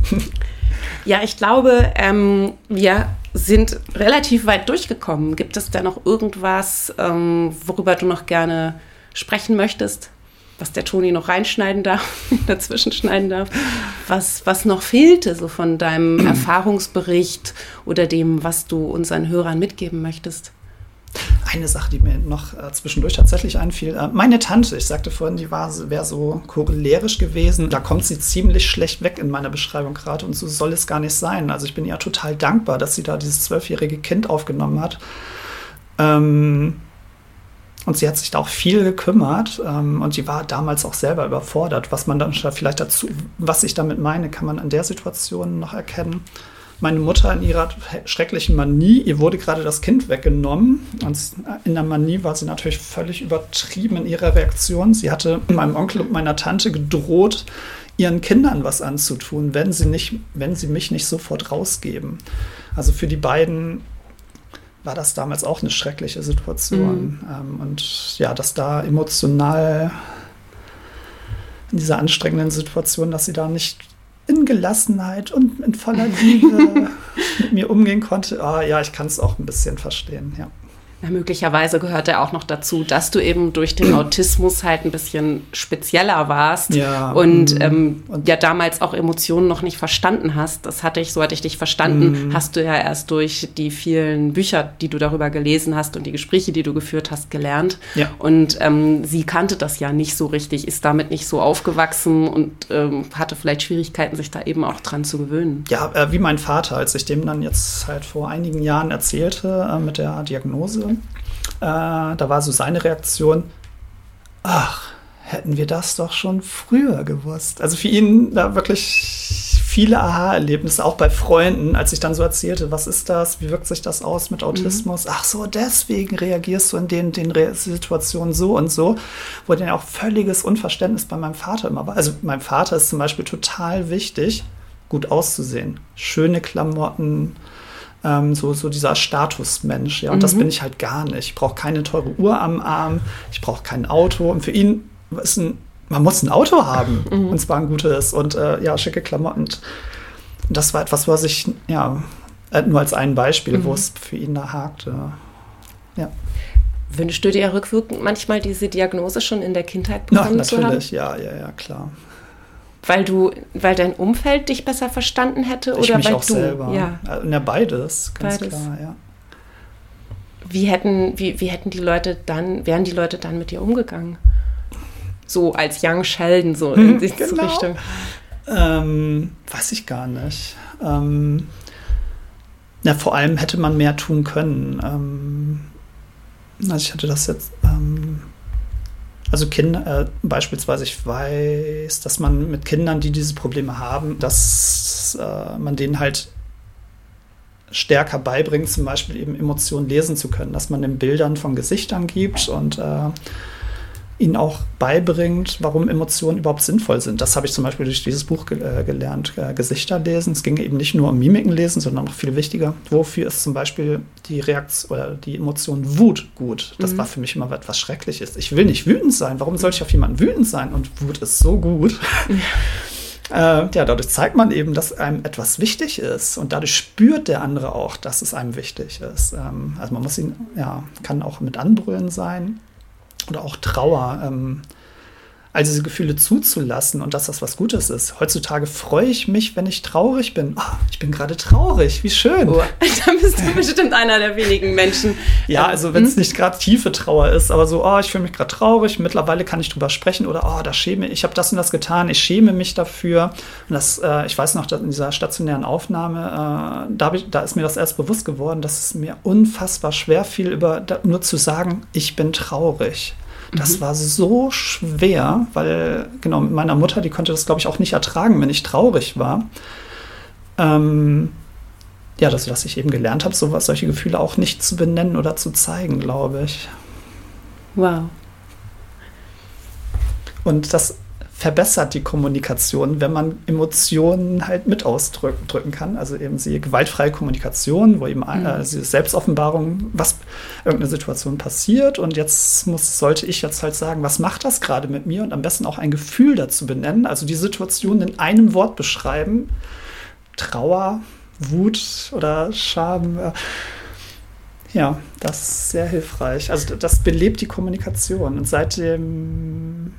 Ja, ich glaube, ähm, wir sind relativ weit durchgekommen. Gibt es da noch irgendwas, ähm, worüber du noch gerne sprechen möchtest? Was der Toni noch reinschneiden darf, (laughs) dazwischen schneiden darf? Was, was noch fehlte, so von deinem (clears throat) Erfahrungsbericht oder dem, was du unseren Hörern mitgeben möchtest? Eine Sache, die mir noch äh, zwischendurch tatsächlich einfiel. Äh, meine Tante, ich sagte vorhin, die wäre so cholerisch gewesen. Da kommt sie ziemlich schlecht weg in meiner Beschreibung gerade und so soll es gar nicht sein. Also ich bin ihr total dankbar, dass sie da dieses zwölfjährige Kind aufgenommen hat. Ähm, und sie hat sich da auch viel gekümmert ähm, und sie war damals auch selber überfordert. Was man dann vielleicht dazu, was ich damit meine, kann man in der Situation noch erkennen meine Mutter in ihrer schrecklichen Manie, ihr wurde gerade das Kind weggenommen. Und in der Manie war sie natürlich völlig übertrieben in ihrer Reaktion. Sie hatte meinem Onkel und meiner Tante gedroht, ihren Kindern was anzutun, wenn sie, nicht, wenn sie mich nicht sofort rausgeben. Also für die beiden war das damals auch eine schreckliche Situation. Mhm. und ja, dass da emotional in dieser anstrengenden Situation, dass sie da nicht in Gelassenheit und in voller Liebe (laughs) mit mir umgehen konnte, ah, ja, ich kann es auch ein bisschen verstehen, ja. Ja, möglicherweise gehört ja auch noch dazu, dass du eben durch den Autismus halt ein bisschen spezieller warst ja, und, mm, ähm, und ja damals auch Emotionen noch nicht verstanden hast. Das hatte ich, so hatte ich dich verstanden, mm. hast du ja erst durch die vielen Bücher, die du darüber gelesen hast und die Gespräche, die du geführt hast, gelernt. Ja. Und ähm, sie kannte das ja nicht so richtig, ist damit nicht so aufgewachsen und ähm, hatte vielleicht Schwierigkeiten, sich da eben auch dran zu gewöhnen. Ja, äh, wie mein Vater, als ich dem dann jetzt halt vor einigen Jahren erzählte äh, mit der Diagnose äh, da war so seine Reaktion, ach, hätten wir das doch schon früher gewusst. Also für ihn da wirklich viele Aha-Erlebnisse, auch bei Freunden, als ich dann so erzählte, was ist das, wie wirkt sich das aus mit Autismus? Mhm. Ach so, deswegen reagierst du in den, den Situationen so und so, wo dann auch völliges Unverständnis bei meinem Vater immer war. Also meinem Vater ist zum Beispiel total wichtig, gut auszusehen, schöne Klamotten, ähm, so, so dieser Statusmensch. Ja, und mhm. das bin ich halt gar nicht. Ich brauche keine teure Uhr am Arm, ich brauche kein Auto. Und für ihn ist ein, man muss ein Auto haben, mhm. und zwar ein gutes und äh, ja, schicke Klamotten. Und das war etwas, was ich, ja, äh, nur als ein Beispiel, mhm. wo es für ihn da hakte. Ja. Wünschst du dir rückwirkend manchmal diese Diagnose schon in der Kindheit bekommen ja, zu haben? Natürlich, ja, ja, ja, klar. Weil du, weil dein Umfeld dich besser verstanden hätte ich oder mich weil auch du? Selber. Ja. ja, beides, ganz beides. klar, ja. Wie hätten, wie, wie hätten die Leute dann, wären die Leute dann mit dir umgegangen? So als Young Sheldon, so in hm, diese genau. Richtung. Ähm, weiß ich gar nicht. Ähm, ja, vor allem hätte man mehr tun können. Ähm, also ich hatte das jetzt ähm, Also Kinder, äh, beispielsweise, ich weiß, dass man mit Kindern, die diese Probleme haben, dass äh, man denen halt stärker beibringt, zum Beispiel eben Emotionen lesen zu können, dass man den Bildern von Gesichtern gibt und äh, ihnen auch beibringt, warum Emotionen überhaupt sinnvoll sind. Das habe ich zum Beispiel durch dieses Buch ge äh, gelernt, äh, Gesichter lesen. Es ging eben nicht nur um Mimiken lesen, sondern auch viel wichtiger. Wofür ist zum Beispiel die Reaktion oder die Emotion Wut gut? Das mhm. war für mich immer etwas Schreckliches. Ich will nicht wütend sein. Warum soll ich auf jemanden wütend sein? Und Wut ist so gut. (laughs) äh, ja, dadurch zeigt man eben, dass einem etwas wichtig ist und dadurch spürt der andere auch, dass es einem wichtig ist. Ähm, also man muss ihn, ja, kann auch mit Anbrüllen sein oder auch Trauer. Ähm, all diese Gefühle zuzulassen und dass das was Gutes ist. Heutzutage freue ich mich, wenn ich traurig bin. Oh, ich bin gerade traurig, wie schön. Oh, (laughs) da bist du bestimmt einer der wenigen Menschen. Ja, also wenn es hm? nicht gerade tiefe Trauer ist, aber so, oh, ich fühle mich gerade traurig, mittlerweile kann ich drüber sprechen oder oh, da schäme ich, habe das und das getan, ich schäme mich dafür. Und das, äh, ich weiß noch, in dieser stationären Aufnahme, äh, da, ich, da ist mir das erst bewusst geworden, dass es mir unfassbar schwer fiel, über da, nur zu sagen, ich bin traurig. Das mhm. war so schwer, weil, genau, mit meiner Mutter, die konnte das, glaube ich, auch nicht ertragen, wenn ich traurig war. Ähm, ja, dass, dass ich eben gelernt habe, sowas, solche Gefühle auch nicht zu benennen oder zu zeigen, glaube ich. Wow. Und das verbessert die Kommunikation, wenn man Emotionen halt mit ausdrücken kann. Also eben sie gewaltfreie Kommunikation, wo eben mhm. äh, Selbstoffenbarung, was irgendeine Situation passiert und jetzt muss, sollte ich jetzt halt sagen, was macht das gerade mit mir und am besten auch ein Gefühl dazu benennen. Also die Situation in einem Wort beschreiben. Trauer, Wut oder Scham. Äh, ja, das ist sehr hilfreich. Also das belebt die Kommunikation. Und seitdem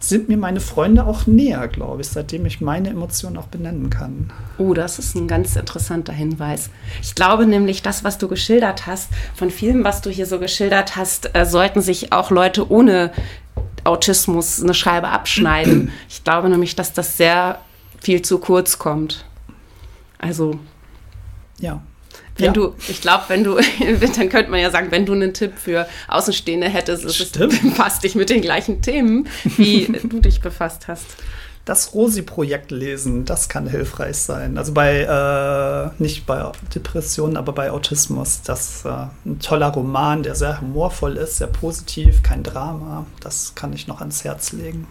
sind mir meine Freunde auch näher, glaube ich, seitdem ich meine Emotionen auch benennen kann. Oh, das ist ein ganz interessanter Hinweis. Ich glaube nämlich, das, was du geschildert hast, von vielem, was du hier so geschildert hast, äh, sollten sich auch Leute ohne Autismus eine Scheibe abschneiden. (clears throat) ich glaube nämlich, dass das sehr viel zu kurz kommt. Also. Ja, wenn ja. du, ich glaube, wenn du, (laughs) dann könnte man ja sagen, wenn du einen Tipp für Außenstehende hättest, ist Stimmt. (laughs) es befasst dich mit den gleichen Themen, wie du dich befasst hast. Das Rosi-Projekt lesen, das kann hilfreich sein. Also bei, äh, nicht bei Depressionen, aber bei Autismus. Das ist äh, ein toller Roman, der sehr humorvoll ist, sehr positiv, kein Drama. Das kann ich noch ans Herz legen.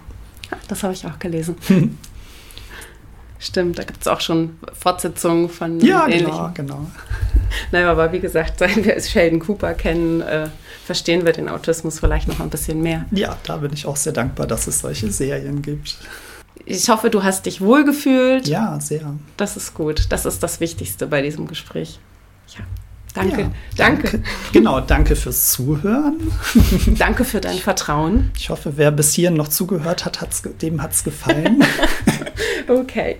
Das habe ich auch gelesen. (laughs) Stimmt, da gibt es auch schon Fortsetzungen von ja, genau, ähnlichen. Ja, genau, genau. (laughs) Naja, aber wie gesagt, (laughs) seit wir Sheldon Cooper kennen, äh, verstehen wir den Autismus vielleicht noch ein bisschen mehr. Ja, da bin ich auch sehr dankbar, dass es solche Serien gibt. Ich hoffe, du hast dich wohlgefühlt. Ja, sehr. Das ist gut. Das ist das Wichtigste bei diesem Gespräch. Ja. Danke. Ja, danke. danke. Genau, danke fürs Zuhören. (laughs) danke für dein Vertrauen. Ich hoffe, wer bis hierhin noch zugehört hat, hat's, dem hat es gefallen. (laughs) okay.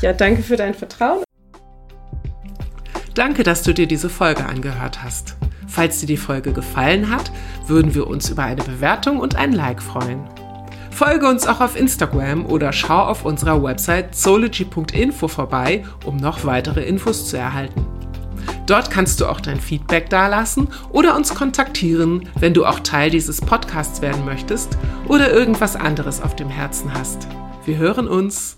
Ja, danke für dein Vertrauen. Danke, dass du dir diese Folge angehört hast. Falls dir die Folge gefallen hat, würden wir uns über eine Bewertung und ein Like freuen. Folge uns auch auf Instagram oder schau auf unserer Website zoology.info vorbei, um noch weitere Infos zu erhalten. Dort kannst du auch dein Feedback dalassen oder uns kontaktieren, wenn du auch Teil dieses Podcasts werden möchtest oder irgendwas anderes auf dem Herzen hast. Wir hören uns.